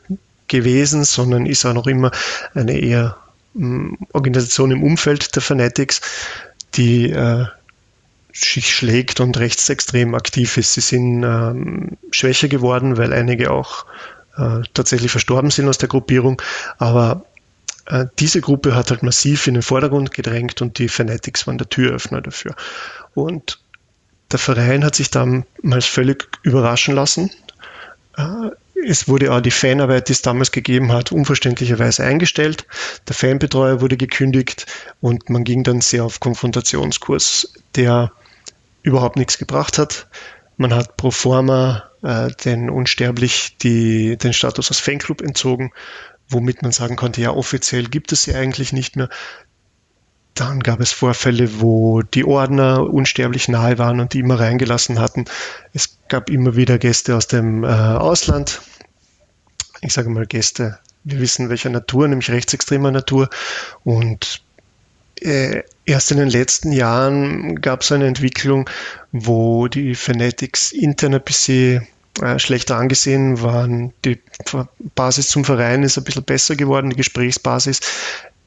B: gewesen, sondern ist auch noch immer eine eher ähm, Organisation im Umfeld der Fanatics, die äh, sich schlägt und rechtsextrem aktiv ist. Sie sind ähm, schwächer geworden, weil einige auch äh, tatsächlich verstorben sind aus der Gruppierung, aber äh, diese Gruppe hat halt massiv in den Vordergrund gedrängt und die Fanatics waren der Türöffner dafür. Und der Verein hat sich damals völlig überraschen lassen. Äh, es wurde auch die Fanarbeit, die es damals gegeben hat, unverständlicherweise eingestellt. Der Fanbetreuer wurde gekündigt und man ging dann sehr auf Konfrontationskurs, der überhaupt nichts gebracht hat. Man hat pro forma äh, den Unsterblich die, den Status als Fanclub entzogen, womit man sagen konnte, ja, offiziell gibt es sie eigentlich nicht mehr. Dann gab es Vorfälle, wo die Ordner unsterblich nahe waren und die immer reingelassen hatten. Es gab immer wieder Gäste aus dem äh, Ausland. Ich sage mal Gäste, wir wissen welcher Natur, nämlich rechtsextremer Natur. Und äh, erst in den letzten Jahren gab es eine Entwicklung, wo die Fanatics intern ein bisschen äh, schlechter angesehen waren. Die Basis zum Verein ist ein bisschen besser geworden, die Gesprächsbasis.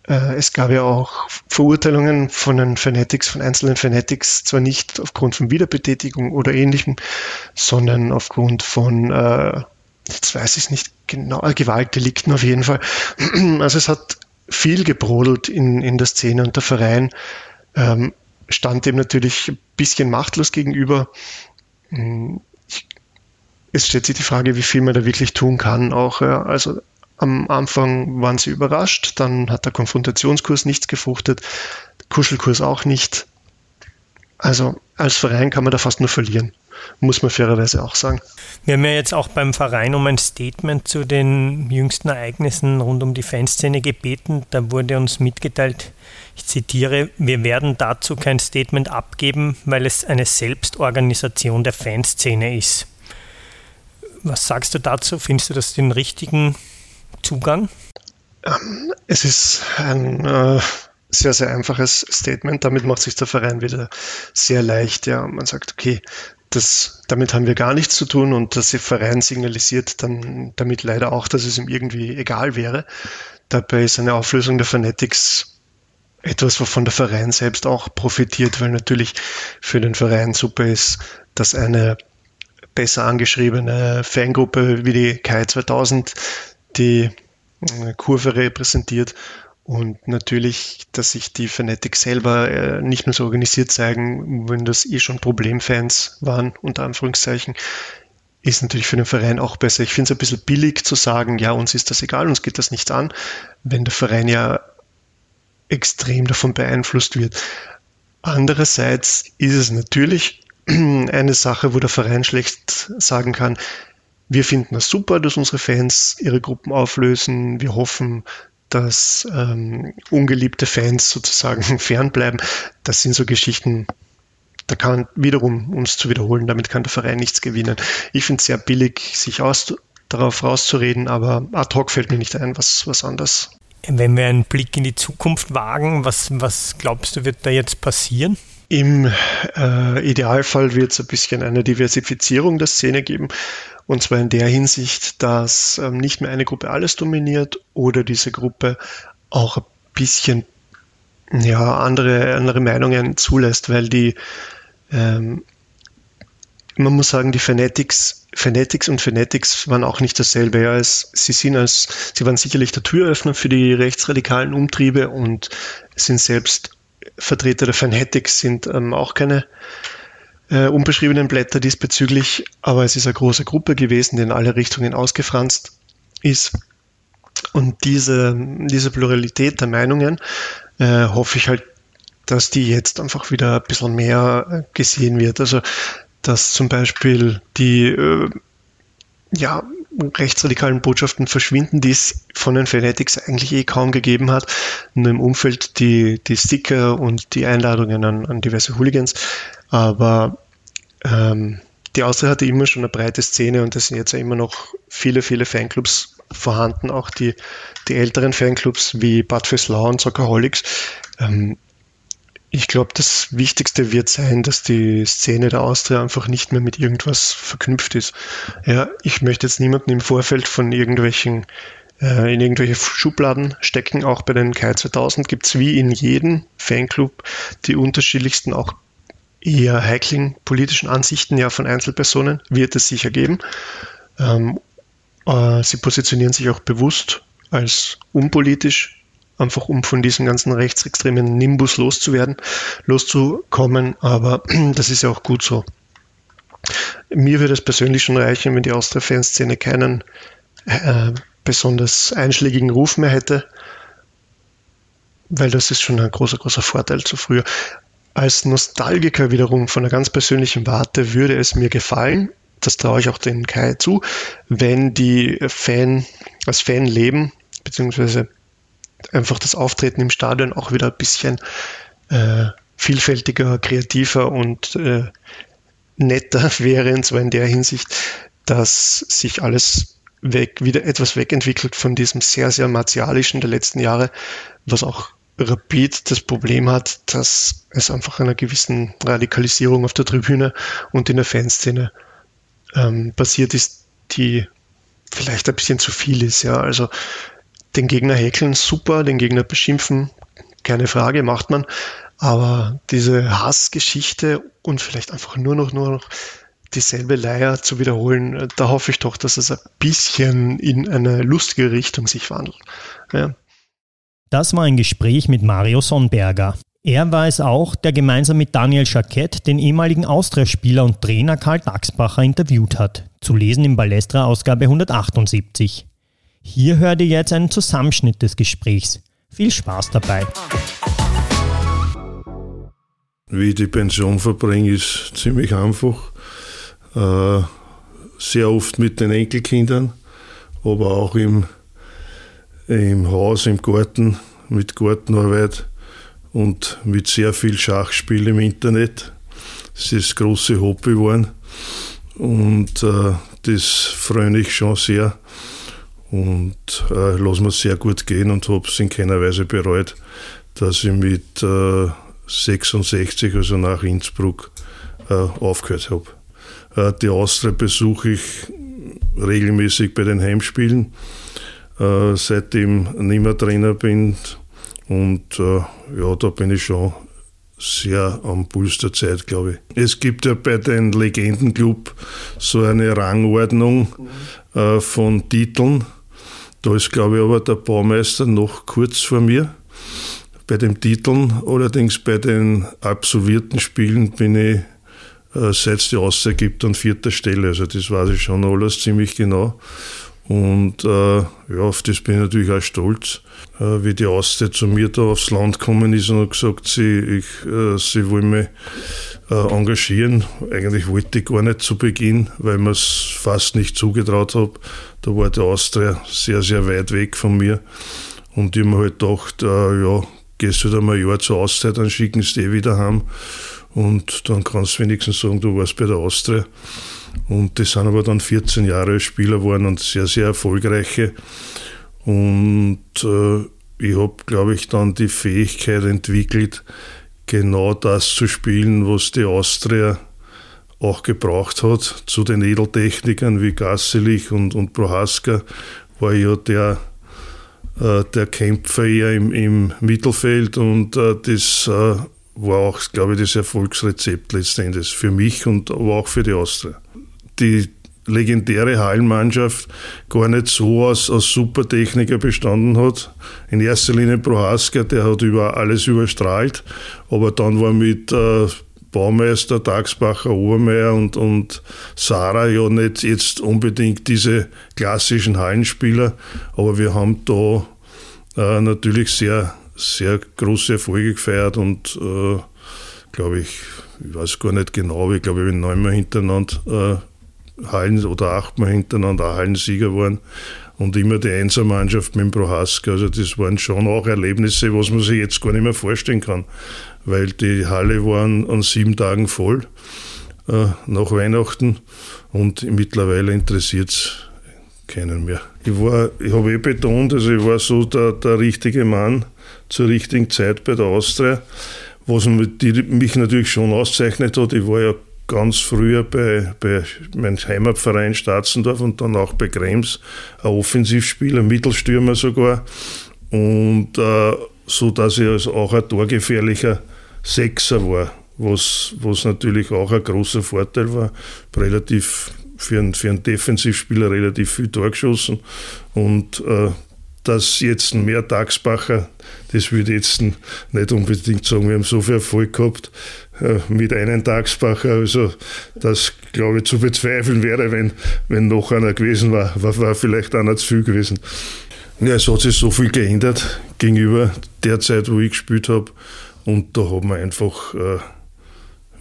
B: Äh, es gab ja auch Verurteilungen von den Fanatics, von einzelnen Fanatics, zwar nicht aufgrund von Wiederbetätigung oder ähnlichem, sondern aufgrund von, äh, jetzt weiß ich es nicht genau, Gewaltdelikten auf jeden Fall. (clears throat) Also es hat viel gebrodelt in, in der Szene und der Verein ähm, stand dem natürlich ein bisschen machtlos gegenüber. Hm, es stellt sich die Frage, wie viel man da wirklich tun kann. Auch ja, also am Anfang waren sie überrascht, dann hat der Konfrontationskurs nichts gefruchtet, Kuschelkurs auch nicht. Also als Verein kann man da fast nur verlieren, muss man fairerweise auch sagen.
D: Wir haben ja jetzt auch beim Verein um ein Statement zu den jüngsten Ereignissen rund um die Fanszene gebeten. Da wurde uns mitgeteilt, ich zitiere, wir werden dazu kein Statement abgeben, weil es eine Selbstorganisation der Fanszene ist. Was sagst du dazu? Findest du das den richtigen Zugang?
B: Ähm, es ist ein äh, sehr, sehr einfaches Statement. Damit macht sich der Verein wieder sehr leicht. Ja, man sagt, okay, das, damit haben wir gar nichts zu tun und der Verein signalisiert dann damit leider auch, dass es ihm irgendwie egal wäre. Dabei ist eine Auflösung der Fanatics etwas, wovon der Verein selbst auch profitiert, weil natürlich für den Verein super ist, dass eine besser angeschriebene Fangruppe wie die Kai 2000 die äh, Kurve repräsentiert und natürlich, dass sich die Fanatics selber äh, nicht mehr so organisiert zeigen, wenn das eh schon Problemfans waren, unter Anführungszeichen, ist natürlich für den Verein auch besser. Ich finde es ein bisschen billig zu sagen, ja, uns ist das egal, uns geht das nicht an, wenn der Verein ja extrem davon beeinflusst wird. Andererseits ist es natürlich (clears throat) eine Sache, wo der Verein schlecht sagen kann, wir finden es das super, dass unsere Fans ihre Gruppen auflösen. Wir hoffen, dass ähm, ungeliebte Fans sozusagen (laughs) fernbleiben. Das sind so Geschichten, da kann wiederum, um es zu wiederholen, damit kann der Verein nichts gewinnen. Ich finde es sehr billig, sich aus, darauf rauszureden, aber ad hoc fällt mir nicht ein, was, was anders.
D: Wenn wir einen Blick in die Zukunft wagen, was, was glaubst du, wird da jetzt passieren?
B: Im äh, Idealfall wird es ein bisschen eine Diversifizierung der Szene geben. Und zwar in der Hinsicht, dass ähm, nicht mehr eine Gruppe alles dominiert oder diese Gruppe auch ein bisschen ja, andere, andere Meinungen zulässt, weil die, ähm, man muss sagen, die Fanatics, Fanatics und Fanatics waren auch nicht dasselbe. Ja, es, sie sind als, sie waren sicherlich der Türöffner für die rechtsradikalen Umtriebe und sind selbst Vertreter der Fanatics sind ähm, auch keine äh, unbeschriebenen Blätter diesbezüglich, aber es ist eine große Gruppe gewesen, die in alle Richtungen ausgefranst ist. Und diese, diese Pluralität der Meinungen äh, hoffe ich halt, dass die jetzt einfach wieder ein bisschen mehr äh, gesehen wird. Also, dass zum Beispiel die äh, ja, rechtsradikalen Botschaften verschwinden, die es von den Fanatics eigentlich eh kaum gegeben hat. Nur im Umfeld die, die Sticker und die Einladungen an, an diverse Hooligans. Aber ähm, die Austria hatte immer schon eine breite Szene und es sind jetzt immer noch viele, viele Fanclubs vorhanden, auch die, die älteren Fanclubs wie Bad Feslau und Soccerholics. Ähm, Ich glaube, das Wichtigste wird sein, dass die Szene der Austria einfach nicht mehr mit irgendwas verknüpft ist. Ja, ich möchte jetzt niemanden im Vorfeld von irgendwelchen äh, in irgendwelche Schubladen stecken. Auch bei den Kai 2000 gibt es wie in jedem Fanclub die unterschiedlichsten, auch eher heiklen politischen Ansichten ja von Einzelpersonen, wird es sicher geben. Ähm, äh, sie positionieren sich auch bewusst als unpolitisch einfach um von diesem ganzen rechtsextremen Nimbus loszuwerden, loszukommen. Aber (clears throat) das ist ja auch gut so. Mir würde es persönlich schon reichen, wenn die Austria-Fanszene keinen äh, besonders einschlägigen Ruf mehr hätte, weil das ist schon ein großer, großer Vorteil zu früher. Als Nostalgiker wiederum von einer ganz persönlichen Warte würde es mir gefallen, das traue ich auch den Kai zu, wenn die Fan, als Fan beziehungsweise einfach das Auftreten im Stadion auch wieder ein bisschen äh, vielfältiger, kreativer und äh, netter (laughs) wäre, und zwar in der Hinsicht, dass sich alles weg, wieder etwas wegentwickelt von diesem sehr, sehr martialischen der letzten Jahre, was auch Rapid das Problem hat, dass es einfach einer gewissen Radikalisierung auf der Tribüne und in der Fanszene ähm, passiert ist, die vielleicht ein bisschen zu viel ist. Ja, also den Gegner häkeln, super, den Gegner beschimpfen, keine Frage, macht man. Aber diese Hassgeschichte und vielleicht einfach nur noch, nur noch dieselbe Leier zu wiederholen, da hoffe ich doch, dass es ein bisschen in eine lustige Richtung sich wandelt. Ja.
A: Das war ein Gespräch mit Mario Sonnberger. Er war es auch, der gemeinsam mit Daniel Schakett den ehemaligen Austria-Spieler und Trainer Karl Daxbacher interviewt hat. Zu lesen im Ballestra-Ausgabe 178. Hier hört ihr jetzt einen Zusammenschnitt des Gesprächs. Viel Spaß dabei.
E: Wie ich die Pension verbringe, ist ziemlich einfach. Äh, sehr oft mit den Enkelkindern, aber auch im, im Haus, im Garten, mit Gartenarbeit und mit sehr viel Schachspiel im Internet. Das ist das große Hobby geworden und äh, das freue ich schon sehr und äh, lasse mir sehr gut gehen und habe es in keiner Weise bereut, dass ich mit äh, 66, also nach Innsbruck, äh, aufgehört habe. Äh, die Austria besuche ich regelmäßig bei den Heimspielen, äh, seitdem ich nicht mehr Trainer bin. Und äh, ja, da bin ich schon sehr am Puls der Zeit, glaube ich. Es gibt ja bei den Legendenclub so eine Rangordnung äh, von Titeln. Da ist, glaube ich, aber der Baumeister noch kurz vor mir. Bei den Titeln, allerdings bei den absolvierten Spielen bin ich, äh, seit es die Auszeit gibt, an vierter Stelle. Also das weiß ich schon alles ziemlich genau. Und äh, ja, auf das bin ich natürlich auch stolz. Äh, wie die Auszeit zu mir da aufs Land gekommen ist und hat gesagt, sie, ich, äh, sie wollen mich äh, engagieren. Eigentlich wollte ich gar nicht zu Beginn, weil mir es fast nicht zugetraut habe. Da war der Austria sehr, sehr weit weg von mir. Und ich habe mir halt gedacht, äh, ja, gehst du da mal ein Jahr zur Auszeit, dann schicken sie dich wieder heim. Und dann kannst du wenigstens sagen, du warst bei der Austria. Und das sind aber dann 14 Jahre Spieler geworden und sehr, sehr erfolgreiche. Und äh, ich habe, glaube ich, dann die Fähigkeit entwickelt, genau das zu spielen, was die Austria auch gebraucht hat. Zu den Edeltechnikern wie Gasselich und, und Prohaska war ja der, äh, der Kämpfer eher im, im Mittelfeld und äh, das äh, war auch, glaube ich, das Erfolgsrezept letztendlich für mich und aber auch für die Austria. Die legendäre Hallenmannschaft gar nicht so aus, aus Supertechniker bestanden hat. In erster Linie Prohaska, der hat über alles überstrahlt, aber dann war mit äh, Baumeister, Dagsbacher, Obermeier und, und Sarah ja nicht jetzt unbedingt diese klassischen Hallenspieler, aber wir haben da äh, natürlich sehr, sehr große Erfolge gefeiert und äh, glaube ich, ich weiß gar nicht genau, ich glaube, wir haben neunmal hintereinander äh, Hallen oder achtmal hintereinander Hallensieger waren und immer die Einsermannschaft mit dem Prohaska. Also das waren schon auch Erlebnisse, was man sich jetzt gar nicht mehr vorstellen kann, weil die Halle waren an sieben Tagen voll äh, nach Weihnachten und mittlerweile interessiert es keinen mehr. Ich ich habe eh betont, also ich war so der, der richtige Mann zur richtigen Zeit bei der Austria was mich natürlich schon auszeichnet hat, ich war ja ganz früher bei, bei meinem Heimatverein Statzendorf und dann auch bei Krems ein Offensivspieler, Mittelstürmer sogar. Und äh, so dass ich also auch ein torgefährlicher Sechser war, was, was natürlich auch ein großer Vorteil war. Relativ für einen, für einen Defensivspieler relativ viel Tor geschossen. Und äh, dass jetzt ein mehr Tagsbacher, das würde ich jetzt nicht unbedingt sagen, wir haben so viel Erfolg gehabt mit einem Tagsbacher, also das glaube ich zu bezweifeln wäre, wenn, wenn noch einer gewesen war, war, war vielleicht einer zu viel gewesen. Ja, es hat sich so viel geändert gegenüber der Zeit, wo ich gespielt habe und da haben wir einfach äh,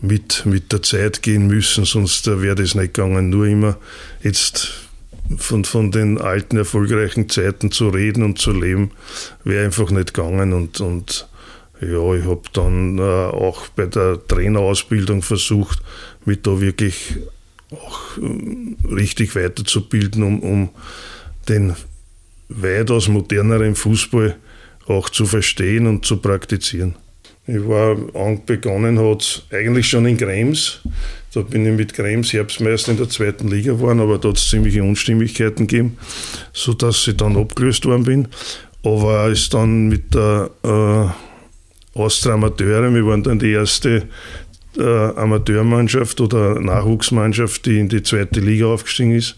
E: mit, mit der Zeit gehen müssen, sonst wäre das nicht gegangen. Nur immer jetzt von, von den alten erfolgreichen Zeiten zu reden und zu leben, wäre einfach nicht gegangen. Und, und ja, ich habe dann äh, auch bei der Trainerausbildung versucht, mich da wirklich auch äh, richtig weiterzubilden, um, um den weitaus moderneren Fußball auch zu verstehen und zu praktizieren. Ich war begonnen hat eigentlich schon in Krems da bin ich mit Krems Herbstmeister in der zweiten Liga geworden, aber da hat es ziemliche Unstimmigkeiten gegeben, sodass ich dann abgelöst worden bin. Aber ist dann mit der äh, Austria Amateure, wir waren dann die erste äh, Amateurmannschaft oder Nachwuchsmannschaft, die in die zweite Liga aufgestiegen ist.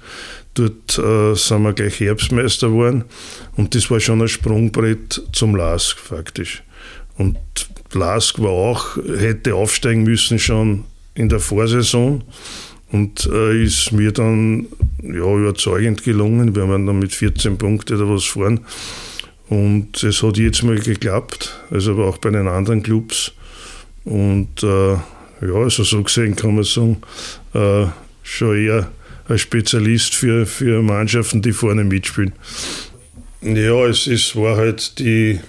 E: Dort äh, sind wir gleich Herbstmeister geworden und das war schon ein Sprungbrett zum LASK faktisch. Und LASK war auch, hätte aufsteigen müssen schon in der Vorsaison und äh, ist mir dann ja, überzeugend gelungen. Wir haben dann mit 14 Punkten oder was fahren. Und es hat jetzt mal geklappt, also aber auch bei den anderen Clubs. Und äh, ja, also so gesehen kann man sagen, äh, schon eher ein Spezialist für, für Mannschaften, die vorne mitspielen. Ja, es ist, war halt die,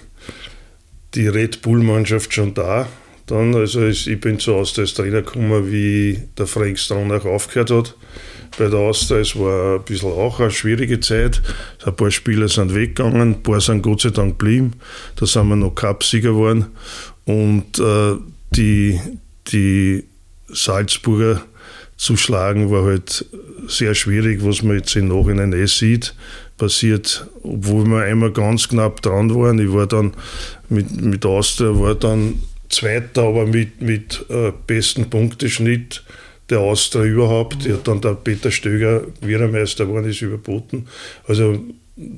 E: die Red Bull-Mannschaft schon da. Dann, also ich bin zu Austria als Trainer gekommen, wie der Frank Stronach aufgehört hat. Bei der Austria, es war ein bisschen auch eine schwierige Zeit. Ein paar Spieler sind weggegangen, ein paar sind Gott sei Dank geblieben. Da sind wir noch Cupsieger geworden. Und äh, die, die Salzburger zu schlagen war halt sehr schwierig, was man jetzt im Nachhinein eh sieht passiert, obwohl wir einmal ganz knapp dran waren. Ich war dann mit, mit Austria, war dann Zweiter, aber mit, mit äh, besten Punkteschnitt der Austria überhaupt. Die hat dann der Peter Stöger, wie geworden ist, überboten. Also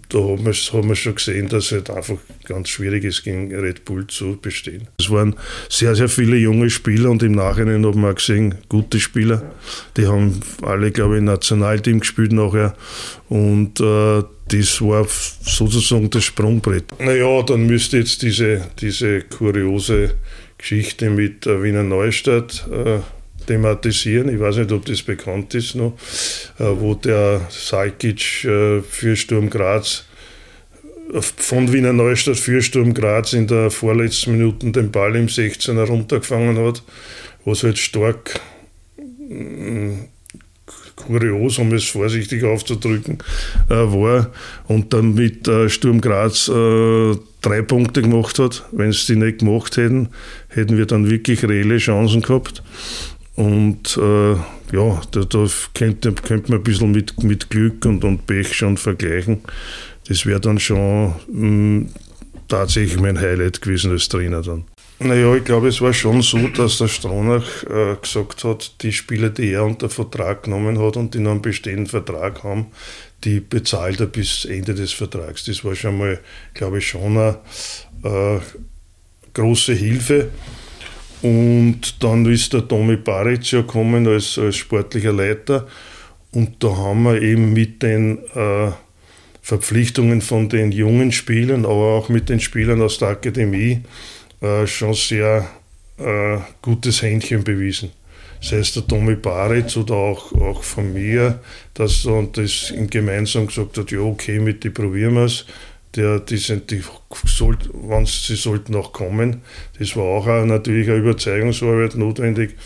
E: da haben wir, haben wir schon gesehen, dass es halt einfach ganz schwierig ist, gegen Red Bull zu bestehen. Es waren sehr, sehr viele junge Spieler und im Nachhinein haben wir gesehen, gute Spieler. Die haben alle, glaube ich, im Nationalteam gespielt nachher. Und äh, das war sozusagen das Sprungbrett. Naja, dann müsste jetzt diese, diese kuriose Geschichte mit der Wiener Neustadt äh, thematisieren. Ich weiß nicht, ob das bekannt ist noch, äh, wo der Salkic äh, für Sturm Graz äh, von Wiener Neustadt für Sturm Graz in der vorletzten Minute den Ball im 16er runtergefangen hat, was halt stark mm, kurios, um es vorsichtig aufzudrücken, äh, war und dann mit äh, Sturm Graz äh, drei Punkte gemacht hat. Wenn sie die nicht gemacht hätten, hätten wir dann wirklich reelle Chancen gehabt. Und äh, ja, da, da könnte, könnte man ein bisschen mit, mit Glück und, und Pech schon vergleichen. Das wäre dann schon mh, hm, tatsächlich mein Highlight gewesen als Trainer dann. Naja, ich glaube, es war schon so, dass der Stronach äh, gesagt hat, die Spieler, die er unter Vertrag genommen hat und die noch einen bestehenden Vertrag haben, die bezahlt er bis Ende des Vertrags. Das war schon mal, glaube ich, schon eine äh, große Hilfe. Und dann ist der Tomi Baric ja gekommen als, als sportlicher Leiter. Und da haben wir eben mit den äh, Verpflichtungen von den jungen Spielern, aber auch mit den Spielern aus der Akademie äh, schon sehr äh, gutes Händchen bewiesen sei es der Tommy Baritz oder auch, auch von mir, dass und das gemeinsam gesagt hat, ja okay, mit die probieren wir es. Der, die sind, die sollt, sie sollten auch kommen. Das war auch eine, natürlich eine Überzeugungsarbeit notwendig.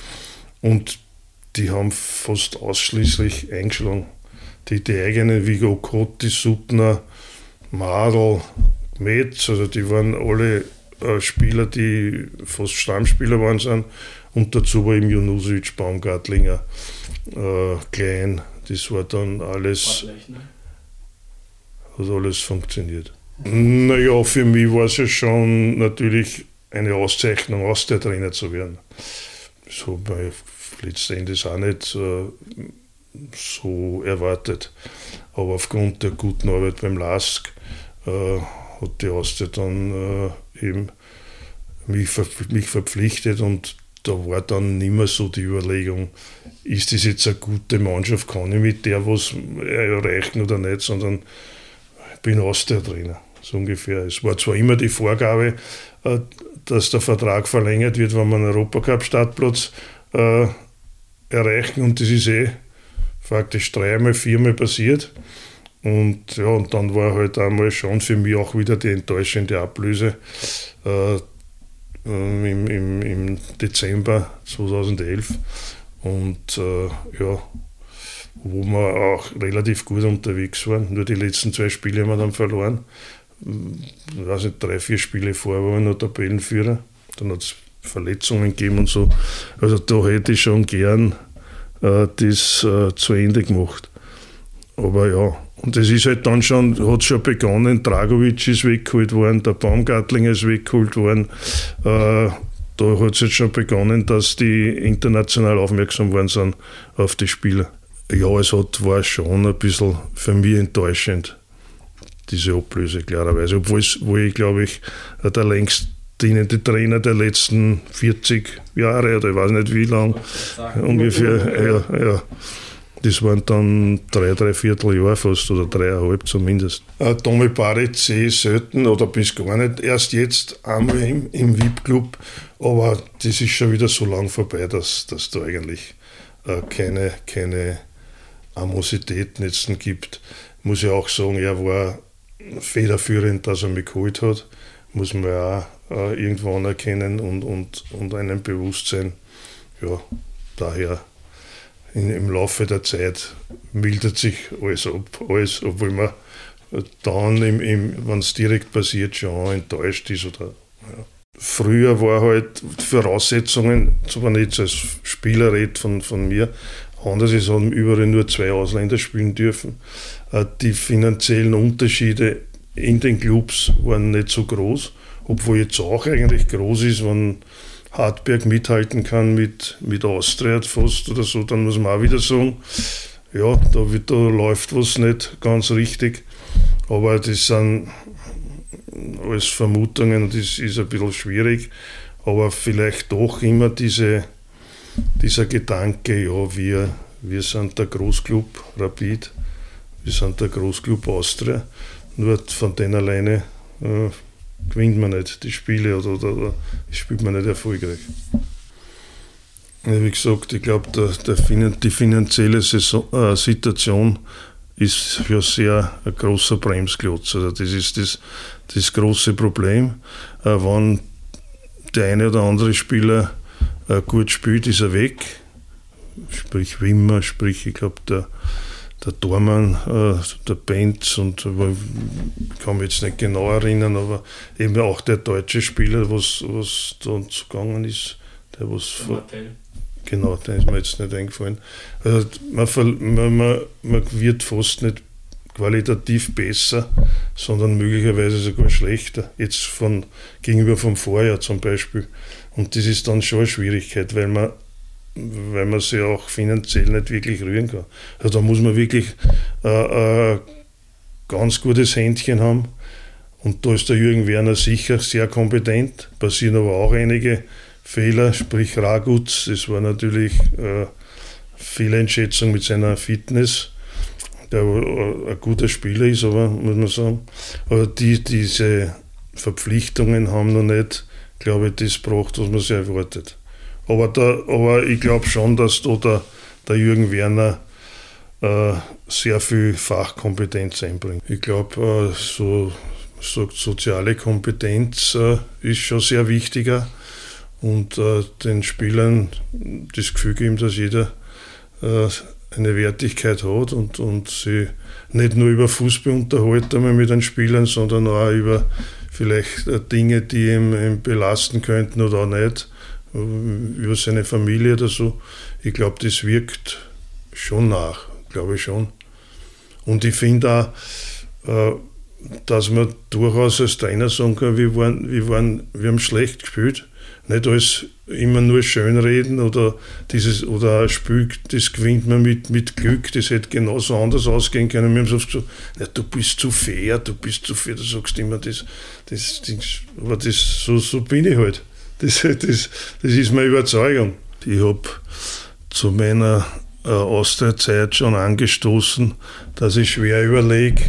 E: Und die haben fast ausschließlich eingeschlagen. Die, die eigenen Vigo Kotti, Suttner, Madl, Metz, also die waren alle äh, Spieler, die fast Stammspieler waren, sind. Und dazu war eben Junusic, Baumgartlinger, äh, Klein. Das war dann alles. Hat alles funktioniert. Naja, für mich war es ja schon natürlich eine Auszeichnung, aus der Trainer zu werden. So bei letztendlich auch nicht äh, so erwartet. Aber aufgrund der guten Arbeit beim LASK äh, hat die Austria dann äh, eben mich, mich verpflichtet und da war dann nicht mehr so die Überlegung, ist das jetzt eine gute Mannschaft, kann ich mit der was erreichen oder nicht, sondern ich bin Austria-Trainer, so ungefähr. Es war zwar immer die Vorgabe, äh, dass der Vertrag verlängert wird, wenn man einen Europacup-Startplatz äh, erreichen und das ist eh faktisch dreimal, viermal passiert. Und ja, und dann war halt einmal schon für mich auch wieder die enttäuschende Ablöse äh, ähm, im, im, im, Dezember 2011. Und äh, ja, wo wir auch relativ gut unterwegs waren. Nur die letzten zwei Spiele haben wir dann verloren. Ich weiß nicht, drei, vier Spiele vor waren wir noch Tabellenführer. Dann hat es Verletzungen gegeben und so. Also da hätte ich schon gern äh, das äh, zu Ende gemacht. Aber ja, und das ist halt dann schon, hat schon begonnen, Dragovic ist weggeholt worden, der Baumgartlinger ist weggeholt worden. Äh, da hat es jetzt schon begonnen, dass die international aufmerksam worden sind auf die Spieler. Ja, es hat, war schon ein bisschen für mich enttäuschend, diese Ablöse, klarerweise. Obwohl wo ich, glaube ich, der längst dienende Trainer der letzten 40 Jahre oder ich weiß nicht wie lang ungefähr. Ja, ja. Das waren dann drei, drei Vierteljahr fast oder dreieinhalb zumindest. Äh, Tommy Baric sehe ich selten oder bis gar nicht. Erst jetzt einmal im, im VIP-Club, aber das ist schon wieder so lang vorbei, dass, dass da eigentlich äh, keine, keine Amositäten jetzt gibt. Muss ich auch sagen, er war federführend, dass er mich geholt hat. Muss man ja auch äh, irgendwo anerkennen und, und, und einem bewusst sein. Ja, daher in, im Laufe der Zeit mildert sich alles ab, alles, obwohl man dann, wenn es direkt passiert, schon enttäuscht ist. Oder, ja. Früher war halt Voraussetzungen, zwar nicht als Spieler red von, von mir, anders ist, haben überall nur zwei Ausländer spielen dürfen. Äh, die finanziellen Unterschiede in den Clubs waren nicht so groß, obwohl jetzt auch eigentlich groß ist, wenn Hartberg mithalten kann mit, mit Austria fast oder so, dann muss man auch wieder sagen, ja, da, wird, da läuft was nicht ganz richtig. Aber das sind alles Vermutungen das ist ein bisschen schwierig. Aber vielleicht doch immer diese, dieser Gedanke, ja, wir, wir sind der Großclub Rapid, wir sind der Großclub Austria. Nur von denen alleine äh, gewinnt man nicht die Spiele oder, oder, oder spielt man nicht erfolgreich. Wie gesagt, ich glaube, die finanzielle Saison, äh, Situation ist ja sehr ein großer Bremsklotz. Also das ist das, das große Problem. Äh, wenn der eine oder andere Spieler äh, gut spielt, ist er weg. Sprich Wimmer, sprich, ich glaube, der der Dormann, äh, der Benz und ich kann mich jetzt nicht genau erinnern, aber eben auch der deutsche Spieler, was, was da zugangen ist, der was der Genau, der ist mir jetzt nicht eingefallen. Also man, man, man, man wird fast nicht qualitativ besser, sondern möglicherweise sogar schlechter. Jetzt von, gegenüber vom Vorjahr zum Beispiel. Und das ist dann schon eine Schwierigkeit, weil man weil man sich auch finanziell nicht wirklich rühren kann. Also da muss man wirklich äh, ein ganz gutes Händchen haben. Und da ist der Jürgen Werner sicher sehr kompetent. Passieren aber auch einige Fehler, sprich Ragutz, das war natürlich äh, Fehleinschätzung mit seiner Fitness, der ein guter Spieler ist, aber muss man sagen. Aber die, diese Verpflichtungen haben noch nicht, glaube ich, das gebracht, was man sich erwartet. Aber, da, aber ich glaube schon, dass da der, der Jürgen Werner äh, sehr viel Fachkompetenz einbringt. Ich glaube, äh, so, so, soziale Kompetenz äh, ist schon sehr wichtiger und äh, den Spielern das Gefühl geben, dass jeder äh, eine Wertigkeit hat und, und sie nicht nur über Fußball unterhalten mit den Spielern, sondern auch über vielleicht äh, Dinge, die ihn, belasten könnten oder auch nicht, äh, über seine Familie oder so. Ich glaube, das wirkt schon nach, glaube ich schon. Und ich finde auch, äh, dass man durchaus als Trainer sagen kann, wir, waren, wir, waren, wir haben schlecht gespielt. Nicht alles immer nur schönreden oder dieses oder Spiel, das gewinnt man mit, mit Glück, das hätte genauso anders ausgehen können. Wir haben so gesagt, ja, du bist zu fair, du bist zu fair, du sagst immer das, das, das aber das, so, so bin ich halt. Das, das, das ist meine Überzeugung. Ich habe zu meiner äh, Austria-Zeit schon angestoßen, dass ich schwer überlege,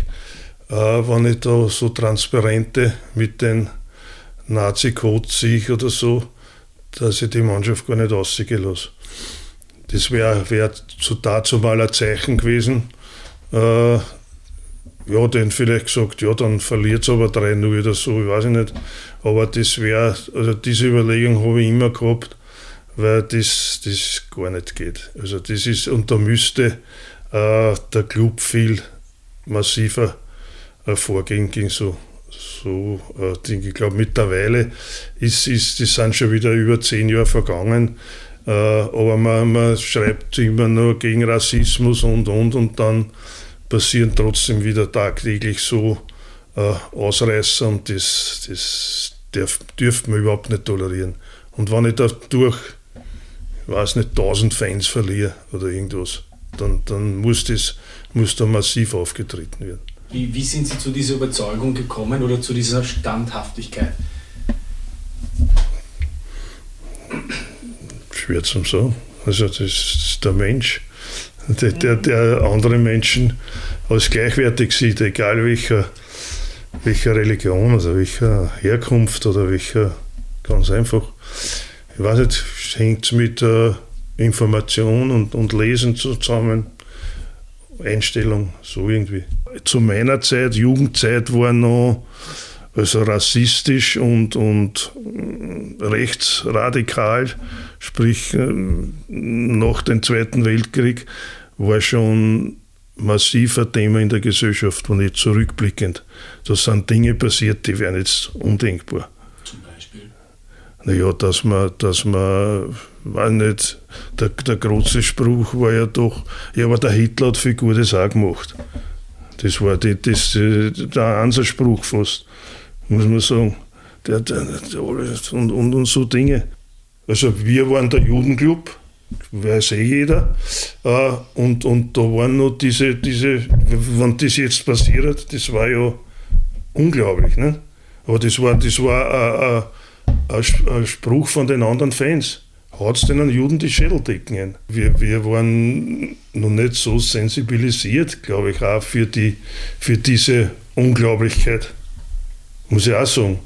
E: äh, wenn ich da so Transparente mit den Nazi-Codes sehe oder so, dass ich die Mannschaft gar nicht rausgehen lasse. Das wäre wär zu dazu mal ein Zeichen gewesen. Äh, ja, den vielleicht gesagt, ja, dann verliert es aber 3-0 oder so, ich weiß nicht. Aber das wäre, also diese Überlegung habe ich immer gehabt, weil das, das gar nicht geht. Also das ist, und da müsste äh, der Club viel massiver äh, vorgehen gegen so so äh, Dinge. Ich glaube, mittlerweile ist, ist, das sind schon wieder über zehn Jahre vergangen. Äh, aber man, man schreibt immer nur gegen Rassismus und und und dann passieren trotzdem wieder tagtäglich so äh, Ausreißer und das, das darf, dürfte man überhaupt nicht tolerieren. Und wenn ich dadurch, ich weiß nicht, 1000 Fans verliere oder irgendwas, dann, dann muss, das, muss da massiv aufgetreten werden.
F: Wie, wie sind Sie zu dieser Überzeugung gekommen oder zu dieser Standhaftigkeit?
E: Schwer zu sagen. Also das ist der Mensch, der, der, der andere Menschen als gleichwertig sieht, egal welcher, welcher Religion, also welcher Herkunft oder welcher, ganz einfach. Ich weiß nicht, hängt es mit äh, Information und, und Lesen zusammen Einstellung, so irgendwie. Zu meiner Zeit, Jugendzeit, war noch also rassistisch und, und rechtsradikal, sprich äh, nach dem Zweiten Weltkrieg, war schon massiver Thema in der Gesellschaft, wenn ich zurückblickend. Da sind Dinge passiert, die wären jetzt undenkbar.
F: Zum Beispiel?
E: Naja, dass man, dass man war nicht, der, der große Spruch war ja doch, ja, aber der Hitler hat viel Gutes auch gemacht. Das war die, das, der Ansatzspruch fast, muss man sagen. Der, der, der, und, und, und so Dinge. Also wir waren der Judenclub, weiß eh jeder. Äh, und, und da waren noch diese, diese, wenn das jetzt passiert, das war ja unglaublich. Ne? Aber das war, das war ein, ein, ein Spruch von den anderen Fans haut es den Juden die Schädeldecken ein. Wir, wir waren noch nicht so sensibilisiert, glaube ich, auch für, die, für diese Unglaublichkeit. Muss ich auch sagen.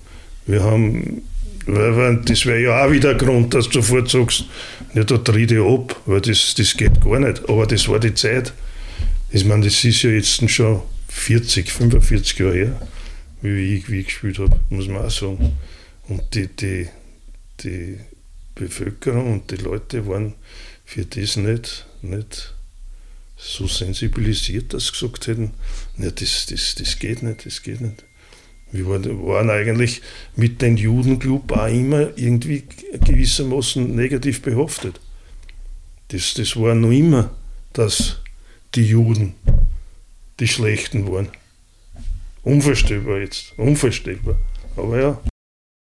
E: Wir haben, das wäre ja auch wieder ein Grund, dass du sofort sagst, ja, da tritt ich ab, weil das, das geht gar nicht. Aber das war die Zeit. Ich meine, das ist ja jetzt schon 40, 45 Jahre her, wie ich, wie ich gespielt habe, muss man auch sagen. Und die, die, die Bevölkerung und die Leute waren für das nicht, nicht so sensibilisiert, dass sie gesagt hätten, ja, das, das, das geht nicht, das geht nicht. Wir waren eigentlich mit dem Judenclub auch immer irgendwie gewissermaßen negativ behaftet. Das, das war noch immer, dass die Juden die Schlechten waren. Unvorstellbar jetzt, unvorstellbar. Aber ja.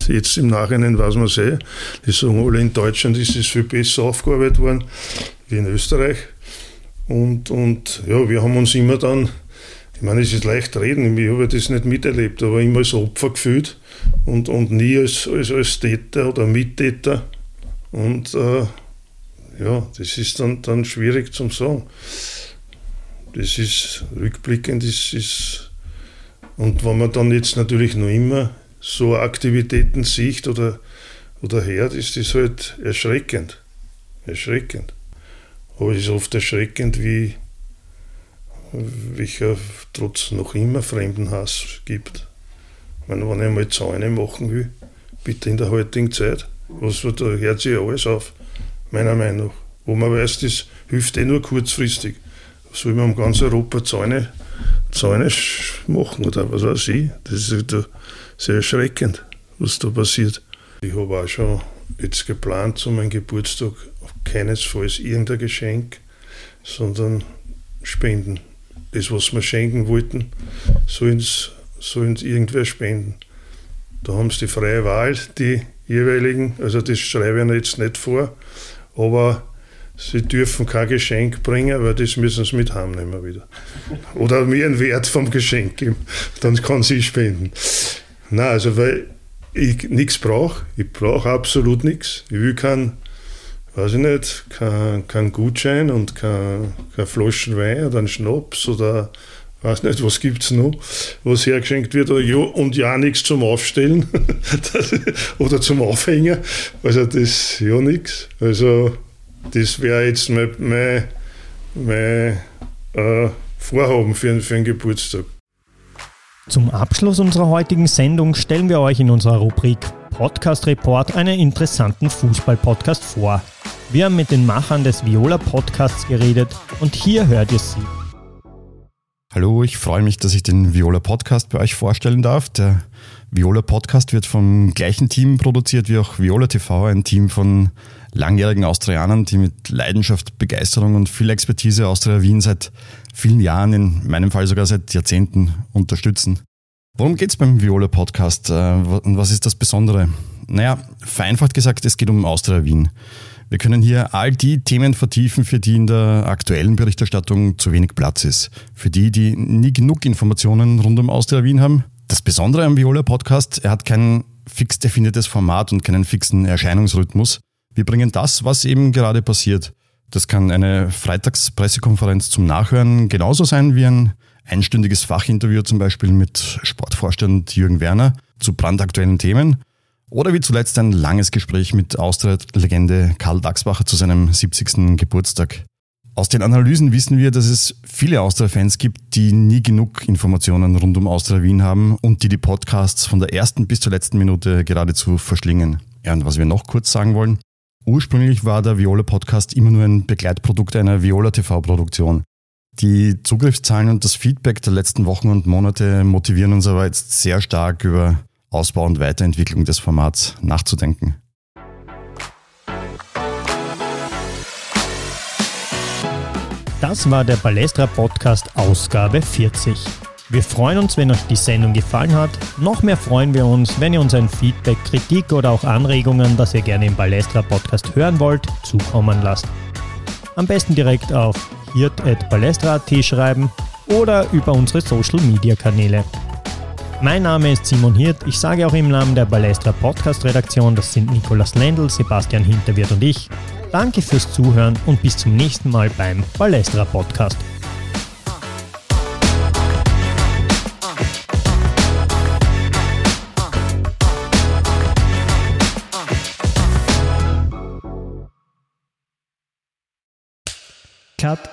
E: Jetzt im Nachhinein weiß man es eh. Die sagen alle, in Deutschland ist es viel besser aufgearbeitet worden wie in Österreich. Und, und ja, wir haben uns immer dann, ich meine, es ist leicht reden, ich habe das nicht miterlebt, aber immer als Opfer gefühlt und, und nie als, als, als Täter oder Mittäter. Und äh, ja, das ist dann, dann schwierig zum sagen. Das ist rückblickend, ist, ist und wenn man dann jetzt natürlich noch immer so Aktivitäten sieht oder, oder hört, ist das halt erschreckend. Erschreckend. Aber es ist oft erschreckend, wie welcher trotz noch immer Fremdenhass gibt. Ich meine, wenn ich einmal Zäune machen will, bitte in der heutigen Zeit, was, da hört sich ja alles auf, meiner Meinung nach. Wo man weiß, das hilft eh nur kurzfristig. Soll man um ganz Europa Zäune, Zäune machen oder was weiß ich? Das ist sehr erschreckend, was da passiert. Ich habe auch schon jetzt geplant zu meinem Geburtstag keinesfalls irgendein Geschenk, sondern Spenden. Das, was wir schenken wollten, sollen es irgendwer spenden. Da haben sie die freie Wahl, die jeweiligen, also das schreibe ich jetzt nicht vor, aber sie dürfen kein Geschenk bringen, weil das müssen sie mit heimnehmen wieder. Oder mir einen Wert vom Geschenk geben, dann kann sie spenden. Nein, also weil ich nichts brauche, ich brauche absolut nichts. Ich will keinen, weiß ich nicht, keinen kein Gutschein und kein, kein Flaschen Wein oder einen Schnaps oder weiß nicht, was gibt es noch, was hergeschenkt wird, und ja nichts zum Aufstellen (laughs) oder zum Aufhängen. Also das ja nichts. Also das wäre jetzt mein, mein, mein äh, Vorhaben für, für einen Geburtstag.
A: Zum Abschluss unserer heutigen Sendung stellen wir euch in unserer Rubrik Podcast Report einen interessanten Fußball-Podcast vor. Wir haben mit den Machern des Viola Podcasts geredet und hier hört ihr sie.
G: Hallo, ich freue mich, dass ich den Viola Podcast bei euch vorstellen darf. Der Viola Podcast wird vom gleichen Team produziert wie auch Viola TV, ein Team von langjährigen Austrianern, die mit Leidenschaft, Begeisterung und viel Expertise Austria Wien seit vielen Jahren, in meinem Fall sogar seit Jahrzehnten unterstützen. Worum geht es beim Viola Podcast äh, und was ist das Besondere? Naja, vereinfacht gesagt, es geht um Austria Wien. Wir können hier all die Themen vertiefen, für die in der aktuellen Berichterstattung zu wenig Platz ist. Für die, die nie genug Informationen rund um Austria Wien haben. Das Besondere am Viola Podcast, er hat kein fix definiertes Format und keinen fixen Erscheinungsrhythmus. Wir bringen das, was eben gerade passiert. Das kann eine Freitagspressekonferenz zum Nachhören genauso sein wie ein einstündiges Fachinterview zum Beispiel mit Sportvorstand Jürgen Werner zu brandaktuellen Themen oder wie zuletzt ein langes Gespräch mit Austria-Legende Karl Dachsbacher zu seinem 70. Geburtstag. Aus den Analysen wissen wir, dass es viele Austria-Fans gibt, die nie genug Informationen rund um Austria Wien haben und die die Podcasts von der ersten bis zur letzten Minute geradezu verschlingen. Ja, und was wir noch kurz sagen wollen. Ursprünglich war der Viola-Podcast immer nur ein Begleitprodukt einer Viola-TV-Produktion. Die Zugriffszahlen und das Feedback der letzten Wochen und Monate motivieren uns aber jetzt sehr stark über Ausbau und Weiterentwicklung des Formats nachzudenken.
A: Das war der Balestra Podcast Ausgabe 40. Wir freuen uns, wenn euch die Sendung gefallen hat. Noch mehr freuen wir uns, wenn ihr uns ein Feedback, Kritik oder auch Anregungen, das ihr gerne im Balestra Podcast hören wollt, zukommen lasst. Am besten direkt auf hirt.balestra.at schreiben oder über unsere Social Media Kanäle. Mein Name ist Simon Hirt. Ich sage auch im Namen der Balestra Podcast Redaktion, das sind Nikolas Lendl, Sebastian Hinterwirt und ich. Danke fürs Zuhören und bis zum nächsten Mal beim Balestra Podcast.
H: Cut.